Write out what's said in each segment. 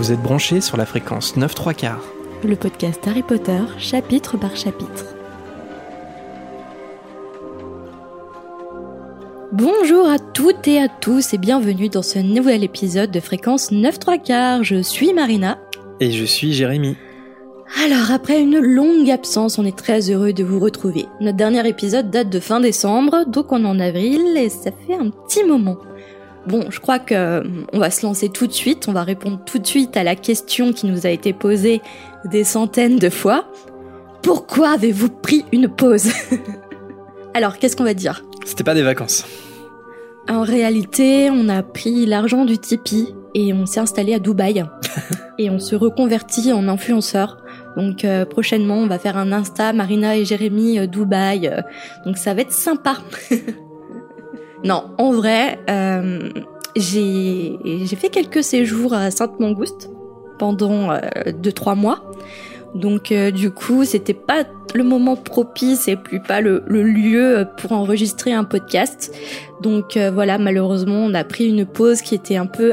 Vous êtes branchés sur la fréquence 9 3 quarts. Le podcast Harry Potter, chapitre par chapitre. Bonjour à toutes et à tous et bienvenue dans ce nouvel épisode de fréquence 9 3 quarts. Je suis Marina. Et je suis Jérémy. Alors, après une longue absence, on est très heureux de vous retrouver. Notre dernier épisode date de fin décembre, donc on est en avril et ça fait un petit moment. Bon, je crois que euh, on va se lancer tout de suite, on va répondre tout de suite à la question qui nous a été posée des centaines de fois. Pourquoi avez-vous pris une pause? Alors, qu'est-ce qu'on va dire? C'était pas des vacances. En réalité, on a pris l'argent du Tipeee et on s'est installé à Dubaï. et on se reconvertit en influenceur. Donc euh, prochainement, on va faire un Insta, Marina et Jérémy euh, Dubaï. euh, donc ça va être sympa. non, en vrai, euh, j'ai fait quelques séjours à Sainte-Mangouste pendant 2-3 mois. Donc euh, du coup, c'était pas le moment propice et plus pas le, lieu pour enregistrer un podcast. Donc euh, voilà, malheureusement, on a pris une pause qui était un peu,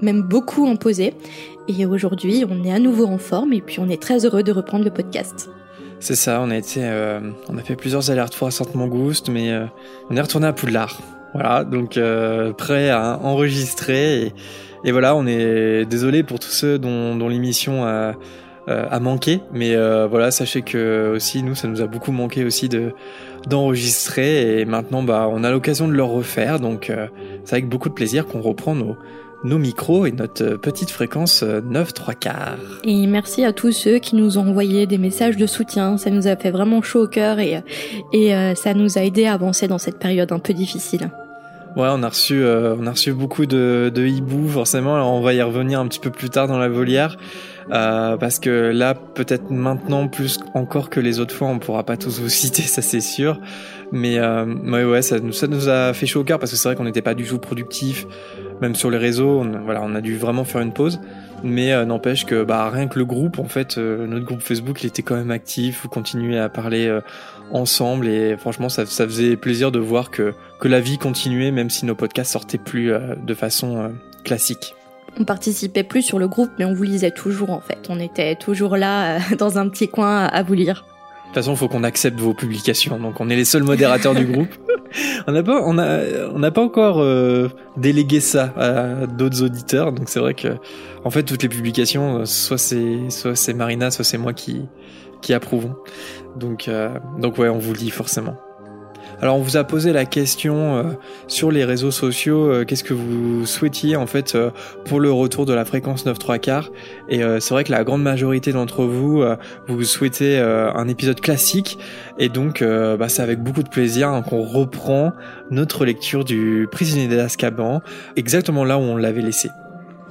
même beaucoup imposée. Et aujourd'hui, on est à nouveau en forme et puis on est très heureux de reprendre le podcast. C'est ça, on a été, euh, on a fait plusieurs allers-retours à Sainte-Mangouste, mais euh, on est retourné à Poudlard. Voilà, donc euh, prêt à enregistrer et, voilà, on est désolé pour tous ceux dont, dont l'émission a, euh, a manqué, mais euh, voilà, sachez que aussi nous, ça nous a beaucoup manqué aussi de d'enregistrer et maintenant, bah, on a l'occasion de le refaire, donc euh, c'est avec beaucoup de plaisir qu'on reprend nos nos micros et notre euh, petite fréquence euh, 9 3 quarts. Et merci à tous ceux qui nous ont envoyé des messages de soutien. Ça nous a fait vraiment chaud au cœur et, et euh, ça nous a aidé à avancer dans cette période un peu difficile. Ouais, on a reçu, euh, on a reçu beaucoup de, de hiboux, forcément. Alors on va y revenir un petit peu plus tard dans la volière, euh, parce que là, peut-être maintenant plus encore que les autres fois, on pourra pas tous vous citer, ça c'est sûr. Mais euh, ouais, ouais, ça ça nous a fait chaud au cœur parce que c'est vrai qu'on n'était pas du tout productif, même sur les réseaux. On, voilà, on a dû vraiment faire une pause. Mais euh, n'empêche que bah rien que le groupe, en fait, euh, notre groupe Facebook, il était quand même actif. Vous continuez à parler euh, ensemble et franchement, ça, ça faisait plaisir de voir que que la vie continuait, même si nos podcasts sortaient plus euh, de façon euh, classique. On participait plus sur le groupe, mais on vous lisait toujours en fait. On était toujours là, euh, dans un petit coin, à vous lire. De toute façon, il faut qu'on accepte vos publications. Donc, on est les seuls modérateurs du groupe. On n'a pas, on a, on n'a pas encore euh, délégué ça à d'autres auditeurs. Donc, c'est vrai que, en fait, toutes les publications, euh, soit c'est, soit c'est Marina, soit c'est moi qui, qui approuvons. Donc, euh, donc ouais, on vous lit forcément. Alors, on vous a posé la question euh, sur les réseaux sociaux. euh, Qu'est-ce que vous souhaitiez en fait euh, pour le retour de la fréquence 9 3 quarts Et c'est vrai que la grande majorité d'entre vous, vous souhaitez un épisode classique. Et donc, bah, c'est avec beaucoup de plaisir hein, qu'on reprend notre lecture du Prisonnier d'Azkaban, exactement là où on l'avait laissé.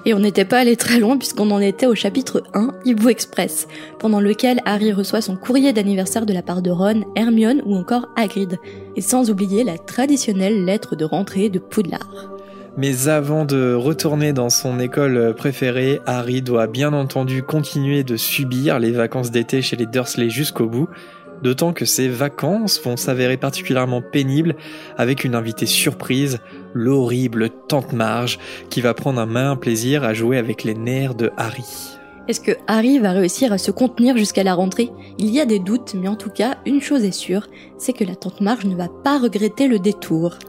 Et on n'était pas allé très loin puisqu'on en était au chapitre 1, Hibou Express, pendant lequel Harry reçoit son courrier d'anniversaire de la part de Ron, Hermione ou encore Hagrid. Et sans oublier la traditionnelle lettre de rentrée de Poudlard. Mais avant de retourner dans son école préférée, Harry doit bien entendu continuer de subir les vacances d'été chez les Dursley jusqu'au bout, d'autant que ces vacances vont s'avérer particulièrement pénibles avec une invitée surprise, l'horrible Tante Marge, qui va prendre un malin plaisir à jouer avec les nerfs de Harry. Est-ce que Harry va réussir à se contenir jusqu'à la rentrée? Il y a des doutes, mais en tout cas, une chose est sûre, c'est que la tante Marge ne va pas regretter le détour.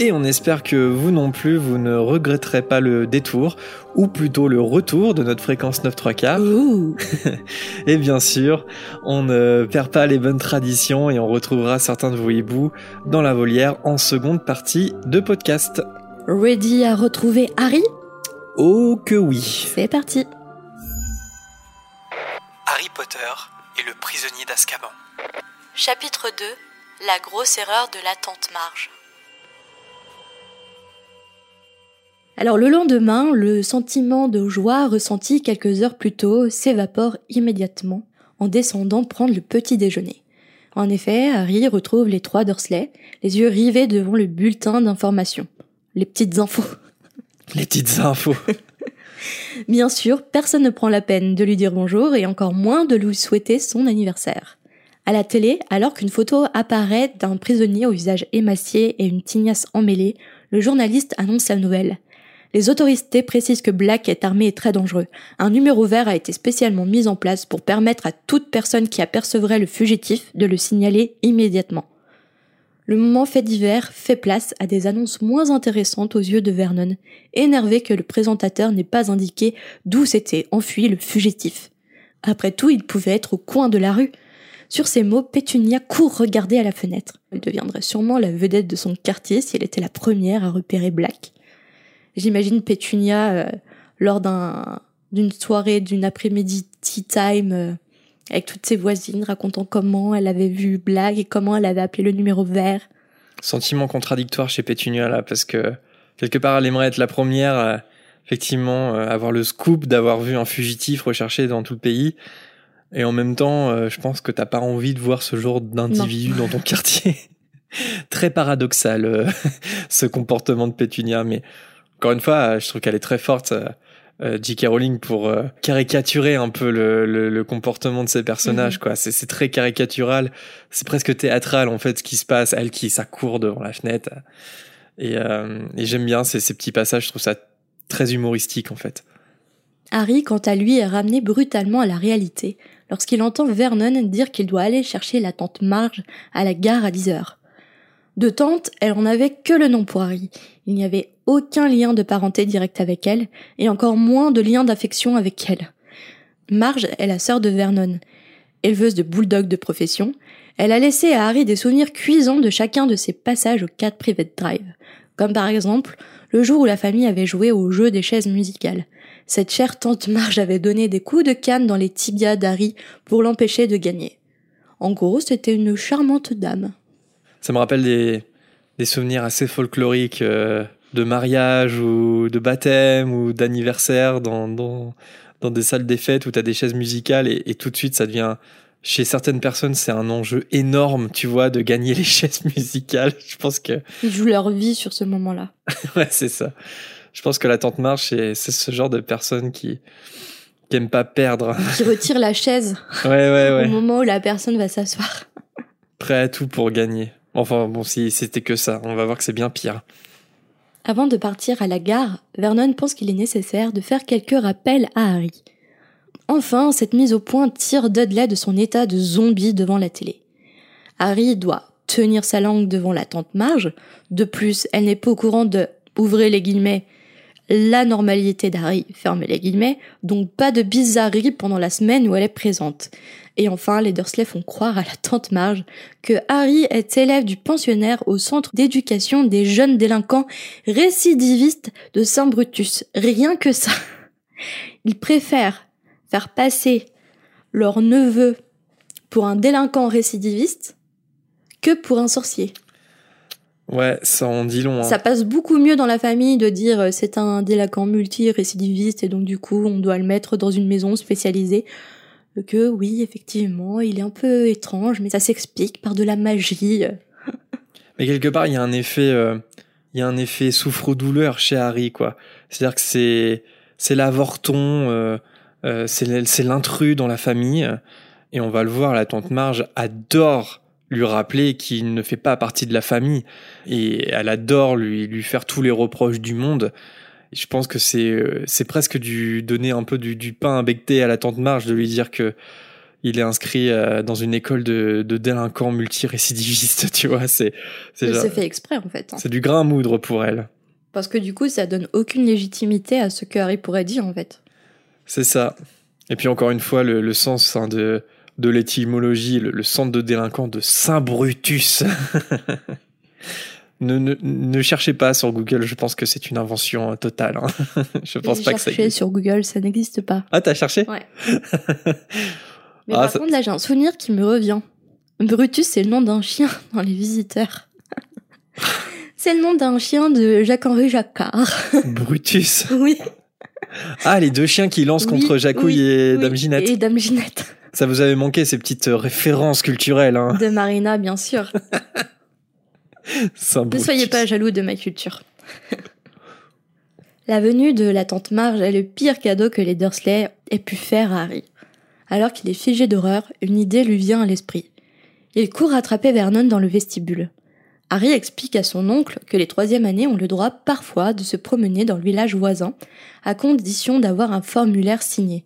Et on espère que vous non plus, vous ne regretterez pas le détour, ou plutôt le retour de notre fréquence 9 3 quarts. Et bien sûr, on ne perd pas les bonnes traditions et on retrouvera certains de vos hiboux dans la volière en seconde partie de podcast. Ready à retrouver Harry? Oh que oui C'est parti Harry Potter et le prisonnier d'Azkaban. Chapitre 2 La grosse erreur de la tante Marge. Alors le lendemain, le sentiment de joie ressenti quelques heures plus tôt s'évapore immédiatement en descendant prendre le petit déjeuner. En effet, Harry retrouve les trois Dursley, les yeux rivés devant le bulletin d'information. Les petites infos. Les petites infos. Bien sûr, personne ne prend la peine de lui dire bonjour et encore moins de lui souhaiter son anniversaire. À la télé, alors qu'une photo apparaît d'un prisonnier au visage émacié et une tignasse emmêlée, le journaliste annonce la nouvelle. Les autorités précisent que Black est armé et très dangereux. Un numéro vert a été spécialement mis en place pour permettre à toute personne qui apercevrait le fugitif de le signaler immédiatement. Le moment fait divers fait place à des annonces moins intéressantes aux yeux de Vernon, énervé que le présentateur n'ait pas indiqué d'où s'était enfui le fugitif. Après tout, il pouvait être au coin de la rue. Sur ces mots, Pétunia court regarder à la fenêtre. Elle deviendrait sûrement la vedette de son quartier si elle était la première à repérer Black. J'imagine Pétunia euh, lors d'un d'une soirée, d'une après-midi tea time euh, avec toutes ses voisines racontant comment elle avait vu Black et comment elle avait appelé le numéro vert. Sentiment contradictoire chez Pétunia là parce que quelque part elle aimerait être la première à, effectivement euh, avoir le scoop d'avoir vu un fugitif recherché dans tout le pays et en même temps je pense que t'as pas envie de voir ce genre d'individu dans ton quartier. Très paradoxal ce comportement de Pétunia mais encore une fois, je trouve qu'elle est très forte, euh, euh J.K. Rowling, pour euh, caricaturer un peu le, le, comportement de ses personnages. Mhm. quoi. C'est très caricatural, c'est presque théâtral en fait ce qui se passe. Elle qui s'accourt devant la fenêtre. Et, euh, et j'aime bien ces, ces petits passages, je trouve ça très humoristique en fait. Harry, quant à lui, est ramené brutalement à la réalité lorsqu'il entend Vernon dire qu'il doit aller chercher la tante Marge à la gare à 10 heures. De tante, elle en avait que le nom pour Harry. Il n'y avait aucun lien de parenté direct avec elle, et encore moins de lien d'affection avec elle. Marge est la sœur de Vernon. Éleveuse de bulldog de profession, elle a laissé à Harry des souvenirs cuisants de chacun de ses passages au 4 Private Drive. Comme par exemple, le jour où la famille avait joué au jeu des chaises musicales. Cette chère tante Marge avait donné des coups de canne dans les tibias d'Harry pour l'empêcher de gagner. En gros, c'était une charmante dame ça me rappelle des, des souvenirs assez folkloriques euh, de mariage ou de baptême ou d'anniversaire dans, dans, dans, des salles des fêtes où tu as des chaises musicales et, et, tout de suite ça devient chez certaines personnes c'est un enjeu énorme tu vois de gagner les chaises musicales. Je pense que ils jouent leur vie sur ce moment-là. Ouais c'est ça. Je pense que la tante marche c'est ce genre de personnes qui qui aiment pas perdre. Qui retire la chaise ouais, ouais, ouais. au moment où la personne va s'asseoir. Prêt à tout pour gagner Enfin bon, si c'était que ça, on va voir que c'est bien pire. Avant de partir à la gare, Vernon pense qu'il est nécessaire de faire quelques rappels à Harry. Enfin, cette mise au point tire Dudley de son état de zombie devant la télé. Harry doit tenir sa langue devant la tante Marge. De plus, elle n'est pas au courant de, ouvrez les guillemets, la normalité d'Harry, fermez les guillemets, donc pas de bizarrerie pendant la semaine où elle est présente. Et enfin, les Dursley font croire à la tante Marge que Harry est élève du pensionnaire au centre d'éducation des jeunes délinquants récidivistes de Saint-Brutus. Rien que ça. Ils préfèrent faire passer leur neveu pour un délinquant récidiviste que pour un sorcier. Ouais, ça en dit long. Hein. Ça passe beaucoup mieux dans la famille de dire euh, c'est un délinquant multi-récidiviste et donc du coup on doit le mettre dans une maison spécialisée que oui, effectivement, il est un peu étrange, mais ça s'explique par de la magie. mais quelque part, il y a un effet, euh, il y a un effet souffre-douleur chez Harry, quoi. C'est-à-dire que c'est, c'est l'avorton, euh, euh, c'est l'intrus dans la famille, et on va le voir, la tante Marge adore lui rappeler qu'il ne fait pas partie de la famille, et elle adore lui, lui faire tous les reproches du monde je pense que c'est euh, c'est presque du donner un peu du, du pain à becter à la tante Marge de lui dire que il est inscrit euh, dans une école de, de délinquants multirécidivistes, tu vois. C'est c'est fait exprès en fait. Hein. C'est du grain à moudre pour elle. Parce que du coup, ça donne aucune légitimité à ce que Harry pourrait dire en fait. C'est ça. Et puis encore une fois, le, le sens hein, de de l'étymologie, le, le centre de délinquants de Saint Brutus. Ne, ne, ne, cherchez pas sur Google, je pense que c'est une invention euh, totale. Hein. je pense pas que ça existe. sur Google, ça n'existe pas. Ah, t'as cherché? Ouais. Mais ah, par contre, là, j'ai un souvenir qui me revient. Brutus, c'est le nom d'un chien dans Les Visiteurs. c'est le nom d'un chien de Jacques-Henri Jacquard. Brutus? Oui. Ah, les deux chiens qui lancent contre Jacouille et Dame Ginette. Et Dame Ginette. Ça vous avait manqué ces petites euh, références culturelles. Hein. De Marina, bien sûr. ne soyez pas jaloux de ma culture. la venue de la tante Marge est le pire cadeau que les Dursley aient pu faire à Harry. Alors qu'il est figé d'horreur, une idée lui vient à l'esprit. Il court attraper Vernon dans le vestibule. Harry explique à son oncle que les troisième années ont le droit parfois de se promener dans le village voisin, à condition d'avoir un formulaire signé.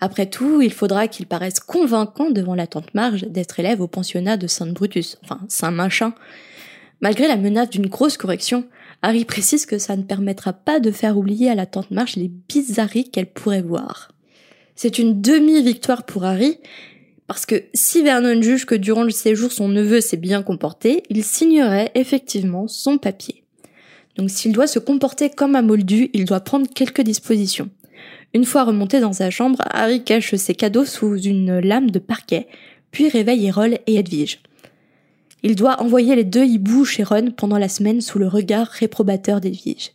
Après tout, il faudra qu'il paraisse convaincant devant la tante Marge d'être élève au pensionnat de Saint Brutus, enfin Saint Machin. Malgré la menace d'une grosse correction, Harry précise que ça ne permettra pas de faire oublier à la tante Marge les bizarreries qu'elle pourrait voir. C'est une demi-victoire pour Harry, parce que si Vernon juge que durant le séjour son neveu s'est bien comporté, il signerait effectivement son papier. Donc s'il doit se comporter comme un moldu, il doit prendre quelques dispositions. Une fois remonté dans sa chambre, Harry cache ses cadeaux sous une lame de parquet, puis réveille Errol et Edwige. Il doit envoyer les deux hiboux chez Ron pendant la semaine sous le regard réprobateur d'Edwige.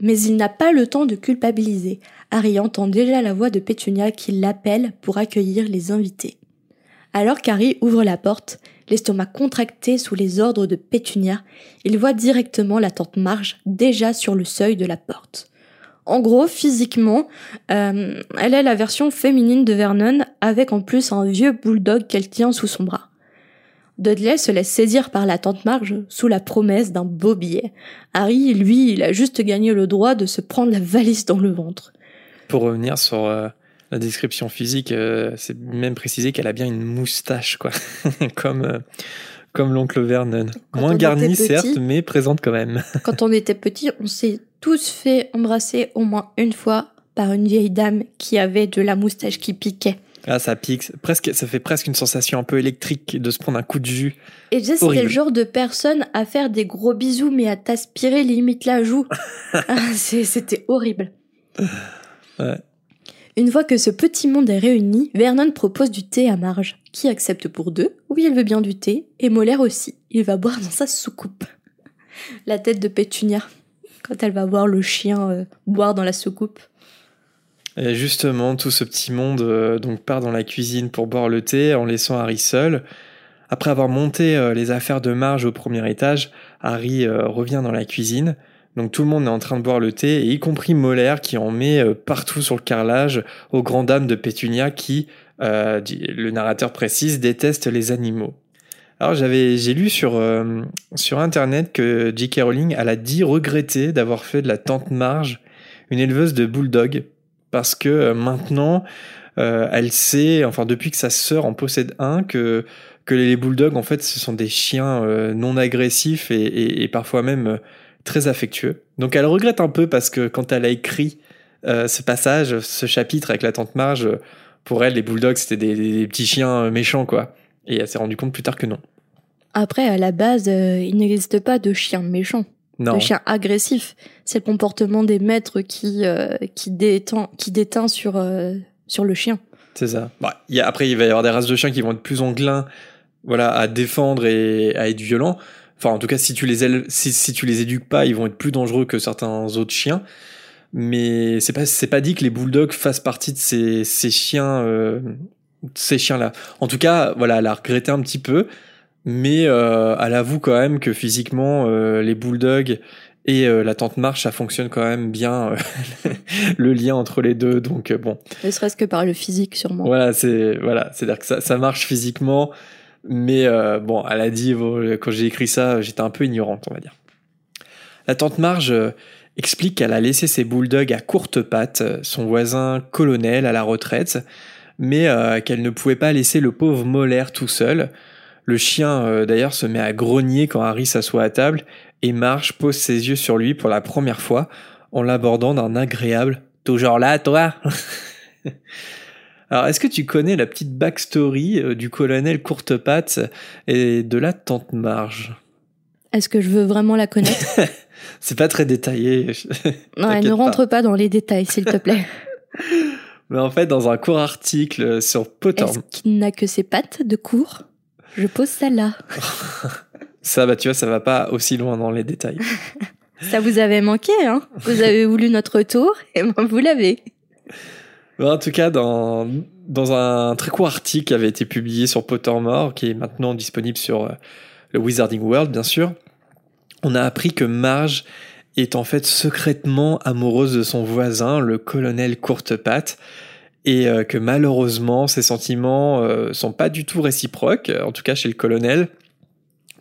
Mais il n'a pas le temps de culpabiliser. Harry entend déjà la voix de Pétunia qui l'appelle pour accueillir les invités. Alors qu'Harry ouvre la porte, l'estomac contracté sous les ordres de Pétunia, il voit directement la tante Marge déjà sur le seuil de la porte. En gros, physiquement, euh, elle est la version féminine de Vernon, avec en plus un vieux bulldog qu'elle tient sous son bras. Dudley se laisse saisir par la tante Marge sous la promesse d'un beau billet. Harry, lui, il a juste gagné le droit de se prendre la valise dans le ventre. Pour revenir sur euh, la description physique, euh, c'est même précisé qu'elle a bien une moustache, quoi, comme comme l'oncle Vernon. Moins garnie, certes, mais présente quand même. quand on était petit, on s'est tous fait embrasser au moins une fois par une vieille dame qui avait de la moustache qui piquait. Ah, ça pique. Presque, ça fait presque une sensation un peu électrique de se prendre un coup de jus. Et déjà, c'était le genre de personne à faire des gros bisous, mais à t'aspirer limite la joue. Ah, c'était horrible. Ouais. Une fois que ce petit monde est réuni, Vernon propose du thé à Marge, qui accepte pour deux, oui elle veut bien du thé, et Molaire aussi, il va boire dans sa soucoupe. La tête de Pétunia, quand elle va voir le chien euh, boire dans la soucoupe. Et justement, tout ce petit monde euh, donc part dans la cuisine pour boire le thé en laissant Harry seul. Après avoir monté euh, les affaires de Marge au premier étage, Harry revient dans la cuisine. Donc tout le monde est en train de boire le thé, y compris Molaire qui en met euh, partout sur le carrelage aux grandes dames de Pétunia qui, euh, le narrateur précise, déteste les animaux. Alors j'avais, j'ai lu sur euh, sur internet que J.K. Rowling elle a dit regretter d'avoir fait de la tante Marge une éleveuse de bulldog parce que maintenant elle sait, enfin depuis que sa sœur en possède un, que que les bulldogs en fait ce sont des chiens non agressifs et, et parfois même très affectueux. Donc elle regrette un peu parce que quand elle a écrit euh, ce passage, ce chapitre avec la tante Marge, pour elle, les bulldogs, c'était des, petits chiens méchants, quoi. Et elle s'est rendue compte plus tard que non. Après, à la base, euh, il n'existe pas de chiens méchants. Non. De chiens agressifs. C'est le comportement des maîtres qui, euh, qui, déteint, qui déteint sur, sur le chien. C'est ça. Bah, y a, après, il va y avoir des races de chiens qui vont être plus enclins voilà, à défendre et à être violents. Enfin, en tout cas, si tu les si, si tu les éduques pas, ils vont être plus dangereux que certains autres chiens. Mais c'est pas c'est pas dit que les bulldogs fassent partie de ces ces chiens euh, ces chiens là. En tout cas, voilà, elle a regretté un petit peu, mais euh, elle avoue quand même que physiquement euh, les bulldogs et euh, la tente marche, ça fonctionne quand même bien euh, le lien entre les deux. Donc euh, bon. Ne serait-ce que par le physique sûrement. Voilà, c'est voilà, c'est-à-dire que ça, ça marche physiquement. Mais euh, bon, elle a dit, quand j'ai écrit ça, j'étais un peu ignorante, on va dire. La tante Marge euh, explique qu'elle a laissé ses bulldogs à courte pattes, euh, son voisin colonel à la retraite, mais qu'elle ne pouvait pas laisser le pauvre Molaire tout seul. Le chien, d'ailleurs, se met à grogner quand Harry s'assoit à table, et Marge pose ses yeux sur lui pour la première fois, en l'abordant d'un agréable « Toujours là, toi ?» Alors, est-ce que tu connais la petite backstory euh, du colonel Courtepatte et de la tante Marge? Est-ce que je veux vraiment la connaître? C'est pas très détaillé. non, ne rentre pas. dans les détails, s'il te plaît. Mais en fait, dans un court article sur Potter... Est-ce qu'il n'a que ses pattes de cours Je pose celle-là. ça, bah tu vois, ça va pas aussi loin dans les détails. ça vous avait manqué, hein? Vous avez voulu notre tour, et moi, vous l'avez. En tout cas, dans, dans un très court article qui avait été publié sur Pottermore, qui est maintenant disponible sur euh, le Wizarding World, bien sûr, on a appris que Marge est en fait secrètement amoureuse de son voisin, le colonel Courtepatte, et euh, que malheureusement, ses sentiments euh, sont pas du tout réciproques, en tout cas chez le colonel,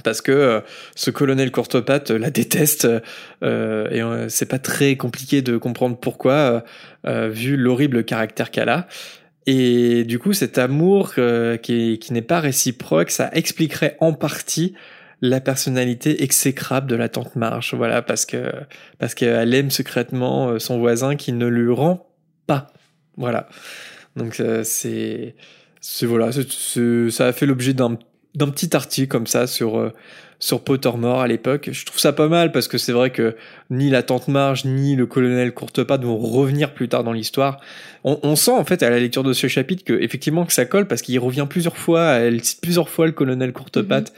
parce que euh, ce colonel courtepatte la déteste euh, et euh, c'est pas très compliqué de comprendre pourquoi vu l'horrible caractère qu'elle a. Et du coup, cet amour qui, qui n'est pas réciproque, ça expliquerait en partie la personnalité exécrable de la tante Marche. Voilà, parce que parce qu'elle aime secrètement son voisin qui ne lui rend pas. Voilà. Donc c'est c'est voilà, ça a fait l'objet d'un d'un petit article comme ça sur euh, sur Pottermore à l'époque. Je trouve ça pas mal parce que c'est vrai que ni la tante Marge ni le colonel Courtepatte vont revenir plus tard dans l'histoire. On, sent en fait à la lecture de ce chapitre que effectivement que ça colle parce qu'il revient plusieurs fois, elle cite plusieurs fois le colonel Courtepatte. Mhm.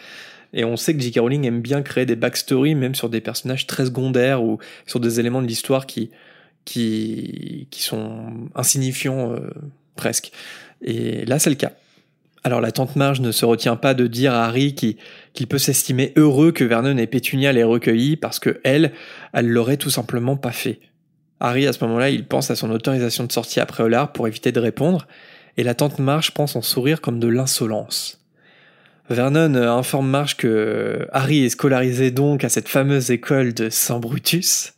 Et on sait que J.K. Rowling aime bien créer des backstories, même sur des personnages très secondaires ou sur des éléments de l'histoire qui, qui, qui sont insignifiants euh, presque. Et là, c'est le cas. Alors la tante Marge ne se retient pas de dire à Harry qu'il peut s'estimer heureux que Vernon et Pétunia l'aient recueilli parce que elle, elle l'aurait tout simplement pas fait. Harry, à ce moment-là, il pense à son autorisation de sortie après Hollard pour éviter de répondre, et la tante Marge prend son sourire comme de l'insolence. Vernon informe Marge que Harry est scolarisé donc à cette fameuse école de Saint Brutus,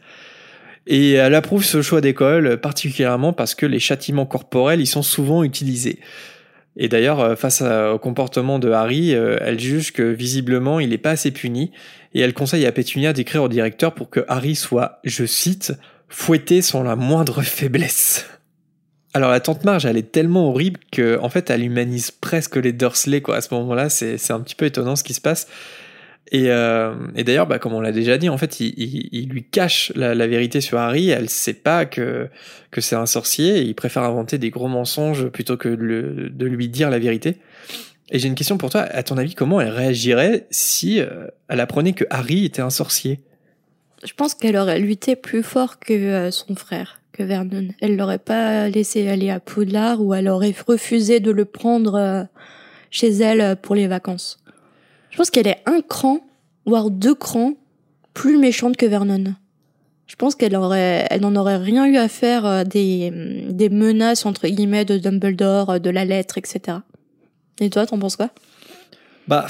et elle approuve ce choix d'école particulièrement parce que les châtiments corporels y sont souvent utilisés. Et d'ailleurs, euh, face au comportement de Harry, euh, elle juge que visiblement il n'est pas assez puni, et elle conseille à Pétunia d'écrire au directeur pour que Harry soit, je cite, fouetté sans la moindre faiblesse. Alors la tante Marge, elle est tellement horrible que en fait, elle humanise presque les Dursley quoi. À ce moment-là, c'est un petit peu étonnant ce qui se passe. Et, euh, et d'ailleurs, bah, comme on l'a déjà dit, en fait, il, il, il lui cache la, la, vérité sur Harry. Elle sait pas que que c'est un sorcier. Il préfère inventer des gros mensonges plutôt que de, de lui dire la vérité. Et j'ai une question pour toi. À ton avis, comment elle réagirait si euh, elle apprenait que Harry était un sorcier? Je pense qu'elle aurait lutté plus fort que euh, son frère, que Vernon. Elle l'aurait pas laissé aller à Poudlard ou elle aurait refusé de le prendre euh, chez elle pour les vacances. Je pense qu'elle est un cran, voire deux crans, plus méchante que Vernon. Je pense qu'elle aurait, elle n'en aurait rien eu à faire euh, des, des menaces entre guillemets de Dumbledore, euh, de la lettre, etc. Et toi, t'en penses quoi? Bah,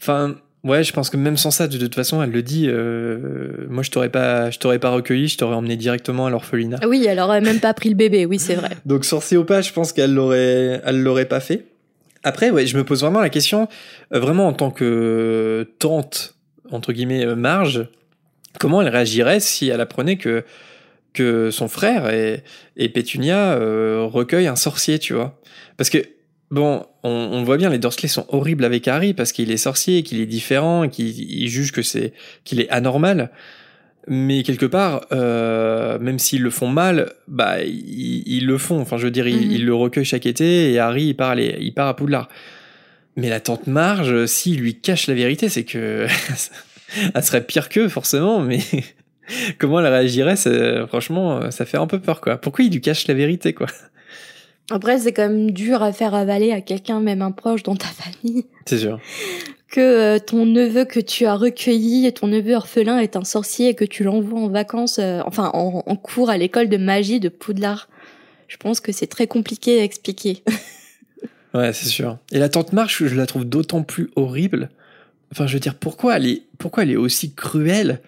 enfin, ouais, je pense que même sans ça, de toute façon, elle le dit. Euh, moi, je t'aurais pas, je t'aurais pas recueilli, je t'aurais emmené directement à l'orphelinat. Oui, elle aurait même pas pris le bébé. Oui, c'est vrai. Donc sorcier ou pas, je pense qu'elle l'aurait, elle l'aurait pas fait. Après, ouais, je me pose vraiment la question, euh, vraiment en tant que tante, entre guillemets, euh, Marge, comment elle réagirait si elle apprenait que, que son frère et, et Pétunia euh, recueillent un sorcier, tu vois. Parce que, bon, on, on, voit bien, les Dursley sont horribles avec Harry parce qu'il est sorcier, qu'il est différent, qu'il juge que c'est qu'il est anormal mais quelque part, euh, même s'ils le font mal, bah ils, le font. Enfin, je veux dire, ils, mhm. le recueillent chaque été et Harry il part, il part à Poudlard. Mais la tante Marge, s'il lui cache la vérité, c'est que elle serait pire qu'eux forcément. Mais comment elle réagirait Franchement, ça fait un peu peur, quoi. Pourquoi il lui cache la vérité, quoi? Après, c'est quand même dur à faire avaler à quelqu'un, même un proche dans ta famille. C'est sûr que euh, ton neveu que tu as recueilli, ton neveu orphelin est un sorcier et que tu l'envoies en vacances, euh, enfin en, en, cours à l'école de magie de Poudlard. Je pense que c'est très compliqué à expliquer. ouais, c'est sûr. Et la tante Marche, je la trouve d'autant plus horrible. Enfin, je veux dire, pourquoi elle est, pourquoi elle est aussi cruelle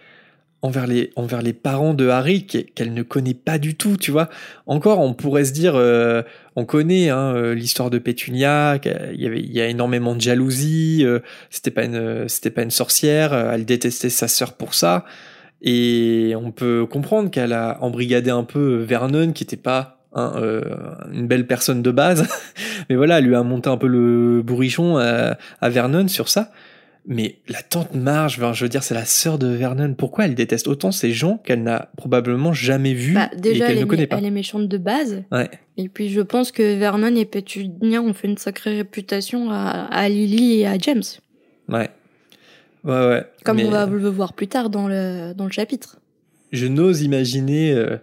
envers les, envers les parents de Harry qu'elle ne connaît pas du tout, tu vois. Encore, on pourrait se dire, euh, on connaît hein, euh, l'histoire de Pétunia, il y avait, il y a énormément de jalousie, euh, c'était pas une, c'était pas une sorcière, elle détestait sa sœur pour ça, et on peut comprendre qu'elle a embrigadé un peu Vernon, qui était pas une belle personne de base, mais voilà, elle lui a monté un peu le bourrichon à Vernon sur ça. Mais la tante Marge, je veux dire, c'est la sœur de Vernon. Pourquoi elle déteste autant ces gens qu'elle n'a probablement jamais vus bah, et qu'elle ne connaît pas Elle est méchante de base. Ouais. Et puis je pense que Vernon et Pétunia ont fait une sacrée réputation à, Lily et à James. Ouais. Ouais, ouais. Comme on va le voir plus tard dans le, dans le chapitre. Je n'ose imaginer euh,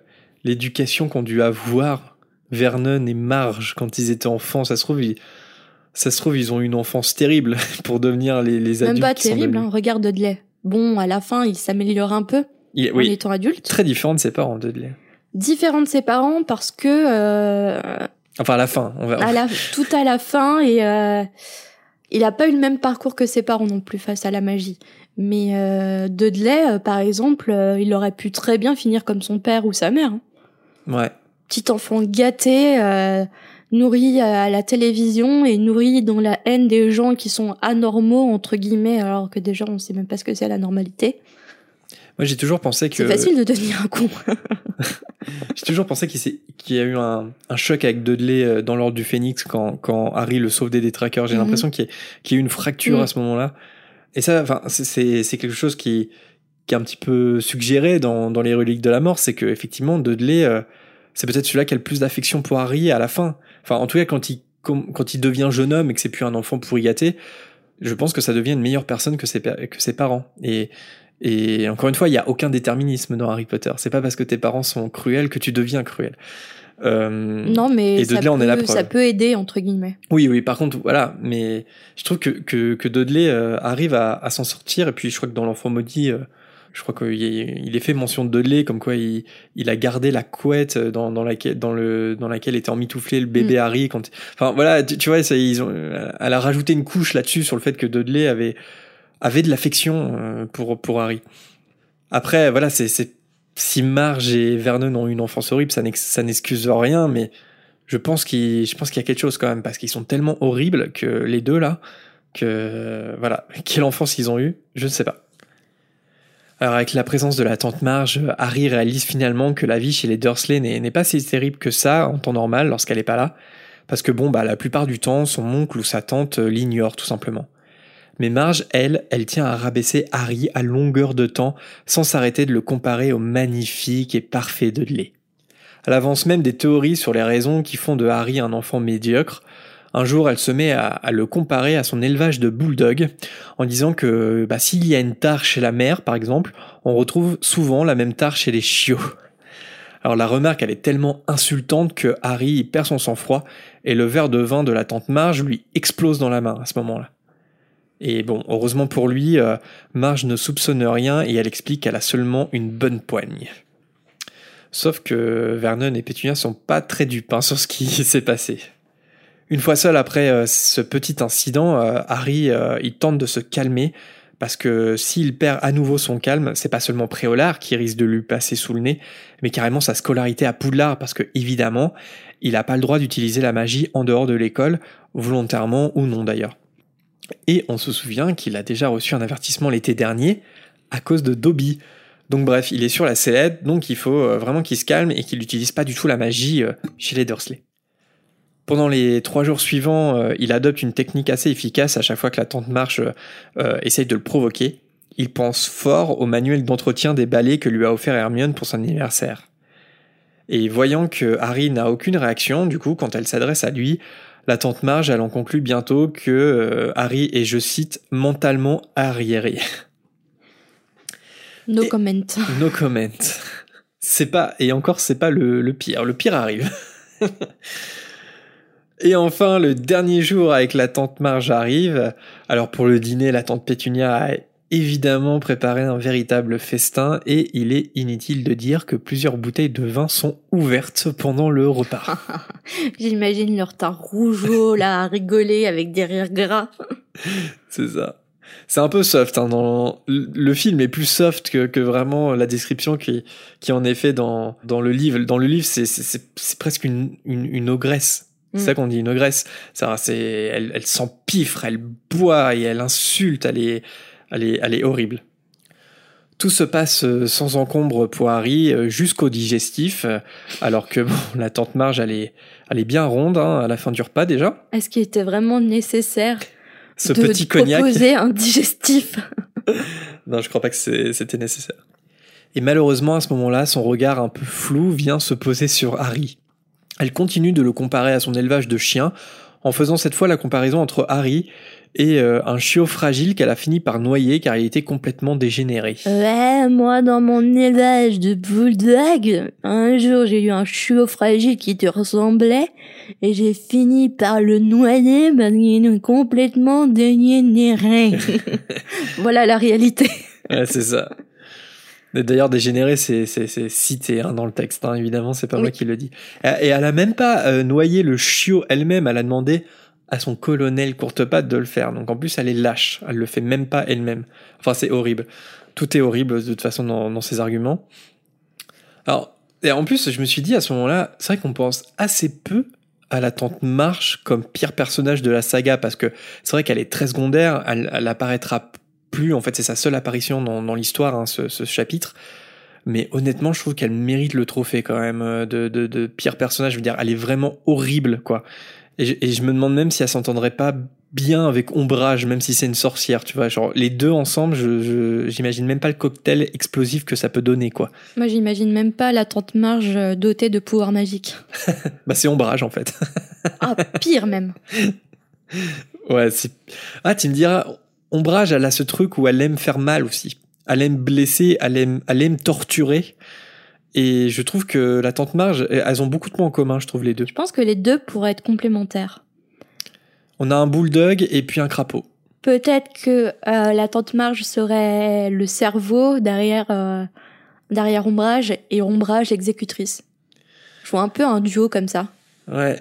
l'éducation qu'ont dû avoir Vernon et Marge quand ils étaient enfants. Ça se trouve, ça se trouve, ils ont une enfance terrible pour devenir les, les adultes. Même pas terrible, hein, regarde Dudley. Bon, à la fin, il s'améliore un peu il, en étant adulte. Très différent de ses parents, Dudley. Différent de ses parents parce que... Euh, enfin, à la fin. On va... à la, tout à la fin et... Euh, il a pas eu le même parcours que ses parents non plus face à la magie. Mais euh, Dudley, euh, par exemple, il aurait pu très bien finir comme son père ou sa mère. hein. Ouais. Petit enfant gâté, nourri à la télévision et nourri dans la haine des gens qui sont anormaux entre guillemets, alors que déjà on sait même pas ce que c'est la normalité. Moi, j'ai toujours pensé que C'est facile de devenir un con. j'ai toujours pensé qu'il y a eu un, un choc avec Dudley euh, dans l'ordre du Phénix quand, quand Harry le sauve des détraqueurs. J'ai Mhm. l'impression qu'il y, a- qu'il y a eu une fracture Mhm. à ce moment-là. Et ça, enfin, c'est- quelque chose qui, qui est un petit peu suggéré dans, dans les reliques de la mort, c'est que effectivement Dudley, euh, c'est peut-être celui-là qui a le plus d'affection pour Harry à la fin. Enfin, en tout cas, quand il quand il devient jeune homme et que c'est plus un enfant pourri gâté, je pense que ça devient une meilleure personne que ses que ses parents. Et et encore une fois, il y a aucun déterminisme dans Harry Potter. C'est pas parce que tes parents sont cruels que tu deviens cruel. Euh, non mais Et ça, Dudley en est la peut, ça peut aider entre guillemets. Oui, oui, par contre, voilà, mais je trouve que, que, que Dudley euh, arrive à, à s'en sortir, et puis je crois que dans l'enfant maudit, euh, je crois qu'il est, il est fait mention de Dudley, comme quoi il, il a gardé la couette dans, dans, laquelle, dans, le, dans laquelle était emmitouflé le bébé Harry. Quand, enfin, voilà, tu, tu vois, ça, ils ont, elle a rajouté une couche là-dessus sur le fait que Dudley avait, avait de l'affection euh, pour, pour Harry. Après, voilà, c'est, c'est, si Marge et Vernon ont une enfance horrible, ça n'ex- ça n'excuse rien, mais je pense qu'il je pense qu'il y a quelque chose quand même parce qu'ils sont tellement horribles que les deux là que voilà quelle enfance ils ont eu je ne sais pas alors avec la présence de la tante Marge Harry réalise finalement que la vie chez les Dursley n'est n'est pas si terrible que ça en temps normal lorsqu'elle est pas là parce que bon bah la plupart du temps son oncle ou sa tante euh, l'ignore tout simplement mais Marge, elle, elle tient à rabaisser Harry à longueur de temps sans s'arrêter de le comparer au magnifique et parfait Dudley. Elle avance même des théories sur les raisons qui font de Harry un enfant médiocre. Un jour, elle se met à, le comparer à son élevage de bulldog, en disant que bah, s'il y a une tare chez la mère, par exemple, on retrouve souvent la même tare chez les chiots. Alors la remarque, elle est tellement insultante que Harry perd son sang-froid et le verre de vin de la tante Marge lui explose dans la main à ce moment-là. Et bon, heureusement pour lui, euh, Marge ne soupçonne rien et elle explique qu'elle a seulement une bonne poigne. Sauf que Vernon et Pétunia sont pas très dupes hein, sur ce qui s'est passé. Une fois seul après euh, ce petit incident, euh, Harry euh, il tente de se calmer parce que s'il perd à nouveau son calme, c'est pas seulement Préolard qui risque de lui passer sous le nez, mais carrément sa scolarité à Poudlard parce que évidemment, il n'a pas le droit d'utiliser la magie en dehors de l'école, volontairement ou non d'ailleurs. Et on se souvient qu'il a déjà reçu un avertissement l'été dernier à cause de Dobby. Donc bref, il est sur la sellette, donc il faut vraiment qu'il se calme et qu'il n'utilise pas du tout la magie chez les Dursley. Pendant les trois jours suivants, euh, il adopte une technique assez efficace à chaque fois que la tante Marche euh, euh, essaye de le provoquer. Il pense fort au manuel d'entretien des balais que lui a offert Hermione pour son anniversaire. Et voyant que Harry n'a aucune réaction, du coup, quand elle s'adresse à lui, la tante Marge, elle en conclut bientôt que euh, Harry est, je cite, mentalement arriéré. No Et- comment. No comment. C'est pas, et encore, c'est pas le, le pire. Le pire arrive. et enfin, le dernier jour avec la tante Marge arrive. Alors, pour le dîner, la tante Pétunia a évidemment préparé un véritable festin et il est inutile de dire que plusieurs bouteilles de vin sont ouvertes pendant le repas. J'imagine leur teint rougeau là à rigoler avec des rires gras. C'est ça. C'est un peu soft. Hein, dans le film est plus soft que, que vraiment la description qui, qui en est fait dans, dans le livre. Dans le livre, c'est, presque une, une, une ogresse. C'est Mm. ça qu'on dit, une ogresse. Ça, c'est, elle, elle s'empiffre, elle boit et elle insulte. Elle est, elle est, elle est horrible. Tout se passe euh, sans encombre pour Harry euh, jusqu'au digestif, euh, alors que bon, la tante Marge, elle est, elle est bien ronde hein, à la fin du repas déjà. Est-ce qu'il était vraiment nécessaire Ce de petit cognac. proposer un digestif? Non, je crois pas que c'était nécessaire. Et malheureusement, à ce moment-là, son regard un peu flou vient se poser sur Harry. Elle continue de le comparer à son élevage de chiens, en faisant cette fois la comparaison entre Harry et euh, un chiot fragile qu'elle a fini par noyer car il était complètement dégénéré. Ouais, moi dans mon élevage de bulldog, un jour j'ai eu un chiot fragile qui te ressemblait et j'ai fini par le noyer parce qu'il est complètement dégénéré. voilà la réalité. Ouais, c'est ça. D'ailleurs, dégénéré, c'est cité hein, dans le texte, hein, évidemment, c'est pas Oui. moi qui le dis. Et et elle a même pas euh, noyé le chiot elle-même, elle a demandé à son colonel courte-patte de le faire. Donc en plus, elle est lâche. Elle le fait même pas elle-même. Enfin, c'est horrible. Tout est horrible de toute façon dans, dans ses arguments. Alors, et en plus, je me suis dit à ce moment-là, c'est vrai qu'on pense assez peu à la tante Marche comme pire personnage de la saga parce que c'est vrai qu'elle est très secondaire. Elle, elle apparaîtra plus. En fait, c'est sa seule apparition dans, dans l'histoire, hein, ce, ce chapitre. Mais honnêtement, je trouve qu'elle mérite le trophée quand même euh, de, de, de pire personnage. Je veux dire, elle est vraiment horrible, quoi. Et je, et je me demande même si elle s'entendrait pas bien avec Ombrage, même si c'est une sorcière, tu vois. Genre, les deux ensemble, je, je- j'imagine même pas le cocktail explosif que ça peut donner, quoi. Moi, j'imagine même pas la tante Marge euh, dotée de pouvoirs magiques. Bah, c'est Ombrage, en fait. Ah, pire même. ouais, c'est. Ah, tu me diras, Ombrage, elle a ce truc où elle aime faire mal aussi. Elle aime blesser, elle aime, elle aime torturer. Et je trouve que la tante Marge, elles ont beaucoup de points en commun, je trouve, les deux. Je pense que les deux pourraient être complémentaires. On a un bulldog et puis un crapaud. Peut-être que euh, la tante Marge serait le cerveau derrière, euh, derrière Ombrage et Ombrage exécutrice. Je vois un peu un duo comme ça. Ouais,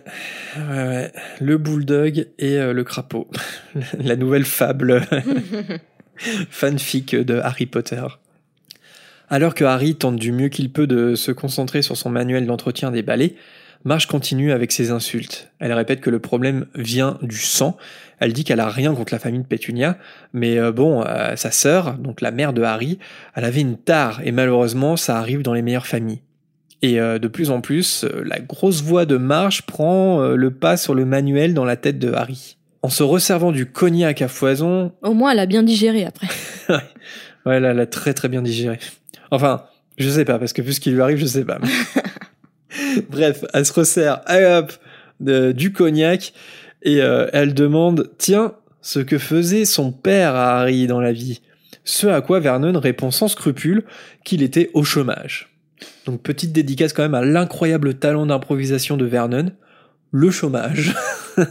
ouais, ouais. Le bulldog et euh, le crapaud. La nouvelle fable fanfic de Harry Potter. Alors que Harry tente du mieux qu'il peut de se concentrer sur son manuel d'entretien des balais, Marge continue avec ses insultes. Elle répète que le problème vient du sang. Elle dit qu'elle a rien contre la famille de Pétunia, mais euh, bon, euh, sa sœur, donc la mère de Harry, elle avait une tare, et malheureusement, ça arrive dans les meilleures familles. Et euh, de plus en plus, euh, la grosse voix de Marge prend euh, le pas sur le manuel dans la tête de Harry. En se resservant du cognac à foison, Au moins, elle a bien digéré après. ouais, là, elle a très très bien digéré. Enfin, je sais pas, parce que vu ce qui lui arrive, je sais pas. Bref, elle se resserre, hop, de- du cognac, et euh, elle demande, tiens, ce que faisait son père à Harry dans la vie. Ce à quoi Vernon répond sans scrupule qu'il était au chômage. Donc petite dédicace quand même à l'incroyable talent d'improvisation de Vernon, le chômage.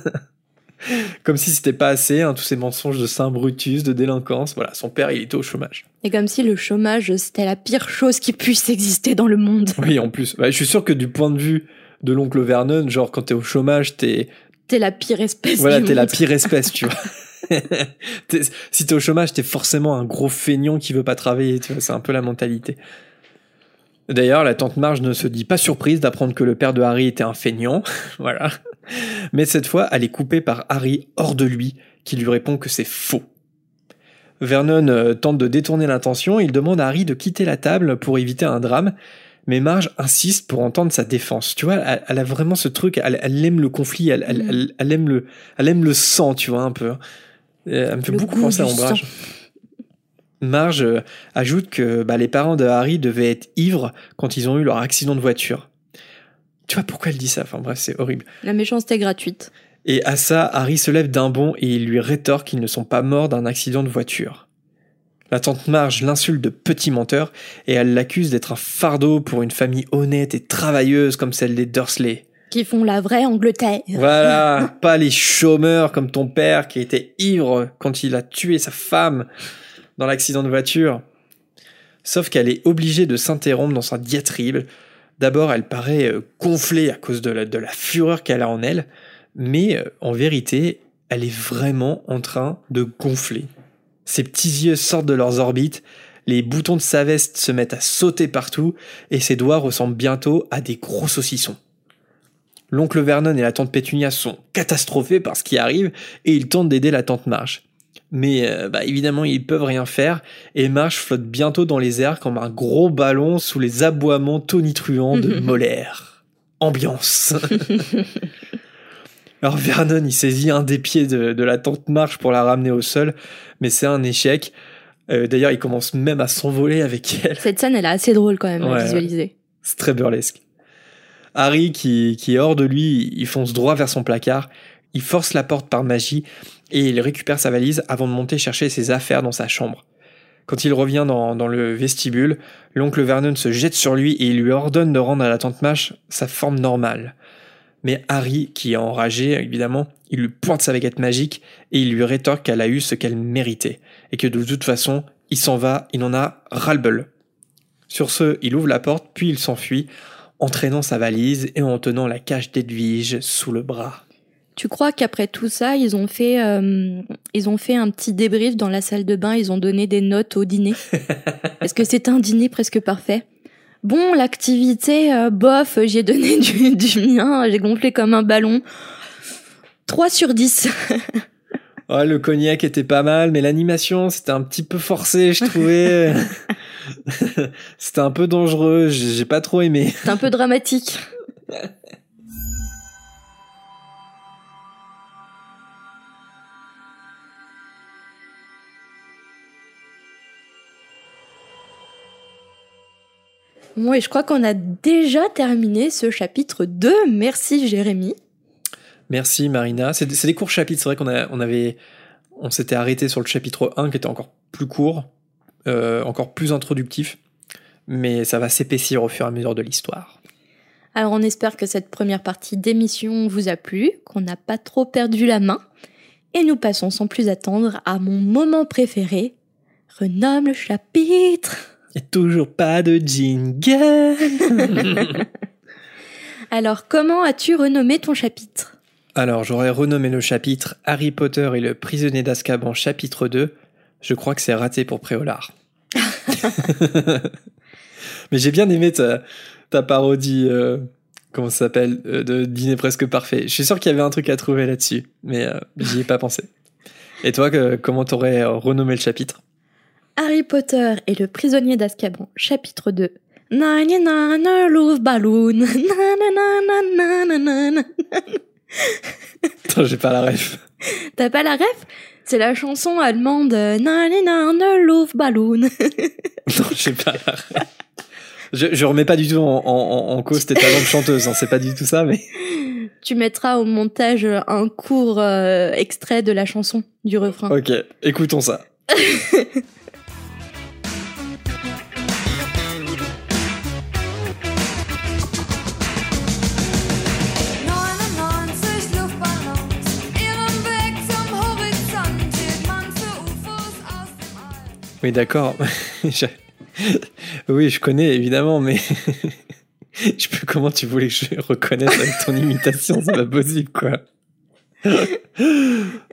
Comme si c'était pas assez, hein, tous ces mensonges de Saint Brutus, de délinquance. Voilà, son père, il était au chômage. Et comme si le chômage, c'était la pire chose qui puisse exister dans le monde. Oui, en plus. Ouais, je suis sûr que du point de vue de l'oncle Vernon, genre quand t'es au chômage, t'es T'es la pire espèce voilà, t'es la pire espèce, tu vois. Si t'es au chômage, t'es forcément un gros feignant qui veut pas travailler, tu vois. C'est un peu la mentalité. D'ailleurs, la tante Marge ne se dit pas surprise d'apprendre que le père de Harry était un feignant, voilà. Mais cette fois, elle est coupée par Harry hors de lui, qui lui répond que c'est faux. Vernon euh, tente de détourner l'intention, il demande à Harry de quitter la table pour éviter un drame, mais Marge insiste pour entendre sa défense. Tu vois, elle, elle a vraiment ce truc, elle, elle aime le conflit, elle, elle, Mm. elle- aime le, elle aime le sang, tu vois, un peu. Euh, Elle me fait Le beaucoup penser à Ombrage. Marge euh, ajoute que bah, les parents de Harry devaient être ivres quand ils ont eu leur accident de voiture. Tu vois pourquoi elle dit ça? Enfin bref, c'est horrible. La méchanceté gratuite. Et à ça, Harry se lève d'un bond et il lui rétorque qu'ils ne sont pas morts d'un accident de voiture. La tante Marge l'insulte de petit menteur et elle l'accuse d'être un fardeau pour une famille honnête et travailleuse comme celle des Dursley. Qui font la vraie Angleterre. Voilà, pas les chômeurs comme ton père qui était ivre quand il a tué sa femme dans l'accident de voiture. Sauf qu'elle est obligée de s'interrompre dans sa diatribe. D'abord, elle paraît euh, gonflée à cause de la, de la fureur qu'elle a en elle, mais euh, en vérité, elle est vraiment en train de gonfler. Ses petits yeux sortent de leurs orbites, les boutons de sa veste se mettent à sauter partout, et ses doigts ressemblent bientôt à des gros saucissons. L'oncle Vernon et la tante Pétunia sont catastrophés par ce qui arrive et ils tentent d'aider la tante Marge. Mais euh, bah, évidemment, ils peuvent rien faire et Marge flotte bientôt dans les airs comme un gros ballon sous les aboiements tonitruants de Molaire. Ambiance. Alors Vernon, il saisit un des pieds de, de la tante Marge pour la ramener au sol, mais c'est un échec. Euh, D'ailleurs, il commence même à s'envoler avec elle. Cette scène, elle est assez drôle quand même Ouais. à visualiser. C'est très burlesque. Harry, qui, qui est hors de lui, il fonce droit vers son placard, il force la porte par magie et il récupère sa valise avant de monter chercher ses affaires dans sa chambre. Quand il revient dans, le vestibule, l'oncle Vernon se jette sur lui et il lui ordonne de rendre à la tante Mâche sa forme normale. Mais Harry, qui est enragé, évidemment, il lui pointe sa baguette magique et il lui rétorque qu'elle a eu ce qu'elle méritait et que de toute façon, il s'en va, il en a ras-le-bol. Sur ce, il ouvre la porte, puis il s'enfuit, entraînant sa valise et en tenant la cache d'Edwige sous le bras. Tu crois qu'après tout ça, ils ont fait, euh, ils ont fait un petit débrief dans la salle de bain, ils ont donné des notes au dîner? Est-ce que c'est un dîner presque parfait Bon, l'activité, euh, bof, j'ai donné du, du mien, j'ai gonflé comme un ballon. 3 sur 10. Ouais, le cognac était pas mal, mais l'animation, c'était un petit peu forcé, je trouvais. c'était un peu dangereux, j'ai j'ai pas trop aimé. C'est un peu dramatique. Moi, je crois qu'on a déjà terminé ce chapitre 2. Merci Jérémy. Merci Marina. C'est des courts chapitres, c'est vrai qu'on on avait, on s'était arrêté sur le chapitre 1 qui était encore plus court, euh, encore plus introductif, mais ça va s'épaissir au fur et à mesure de l'histoire. Alors on espère que cette première partie d'émission vous a plu, qu'on n'a pas trop perdu la main. Et nous passons sans plus attendre à mon moment préféré. Renomme le chapitre. Y a toujours pas de jingle. Alors comment as-tu renommé ton chapitre? Alors, j'aurais renommé le chapitre Harry Potter et le prisonnier d'Azkaban chapitre 2. Je crois que c'est raté pour Préolard. Mais j'ai bien aimé ta, ta parodie, euh, comment ça s'appelle, euh, de Dîner presque parfait. Je suis sûr qu'il y avait un truc à trouver là-dessus, mais euh, j'y ai pas pensé. Et toi, que, comment t'aurais renommé le chapitre? Harry Potter et le prisonnier d'Azkaban, chapitre 2. Nanana, love balloon. Attends, j'ai pas la ref. T'as pas la ref? C'est la chanson allemande Nanana, love balloon. Non, j'ai pas la ref. Je, je remets pas du tout en, en, en- en cause tes talents de chanteuse, hein, c'est pas du tout ça, mais tu mettras au montage un court euh, extrait de la chanson, du refrain. ok, écoutons ça. Oui, d'accord. Oui, je connais évidemment, mais je peux, comment tu voulais que je reconnaisse avec ton imitation C'est pas possible, quoi?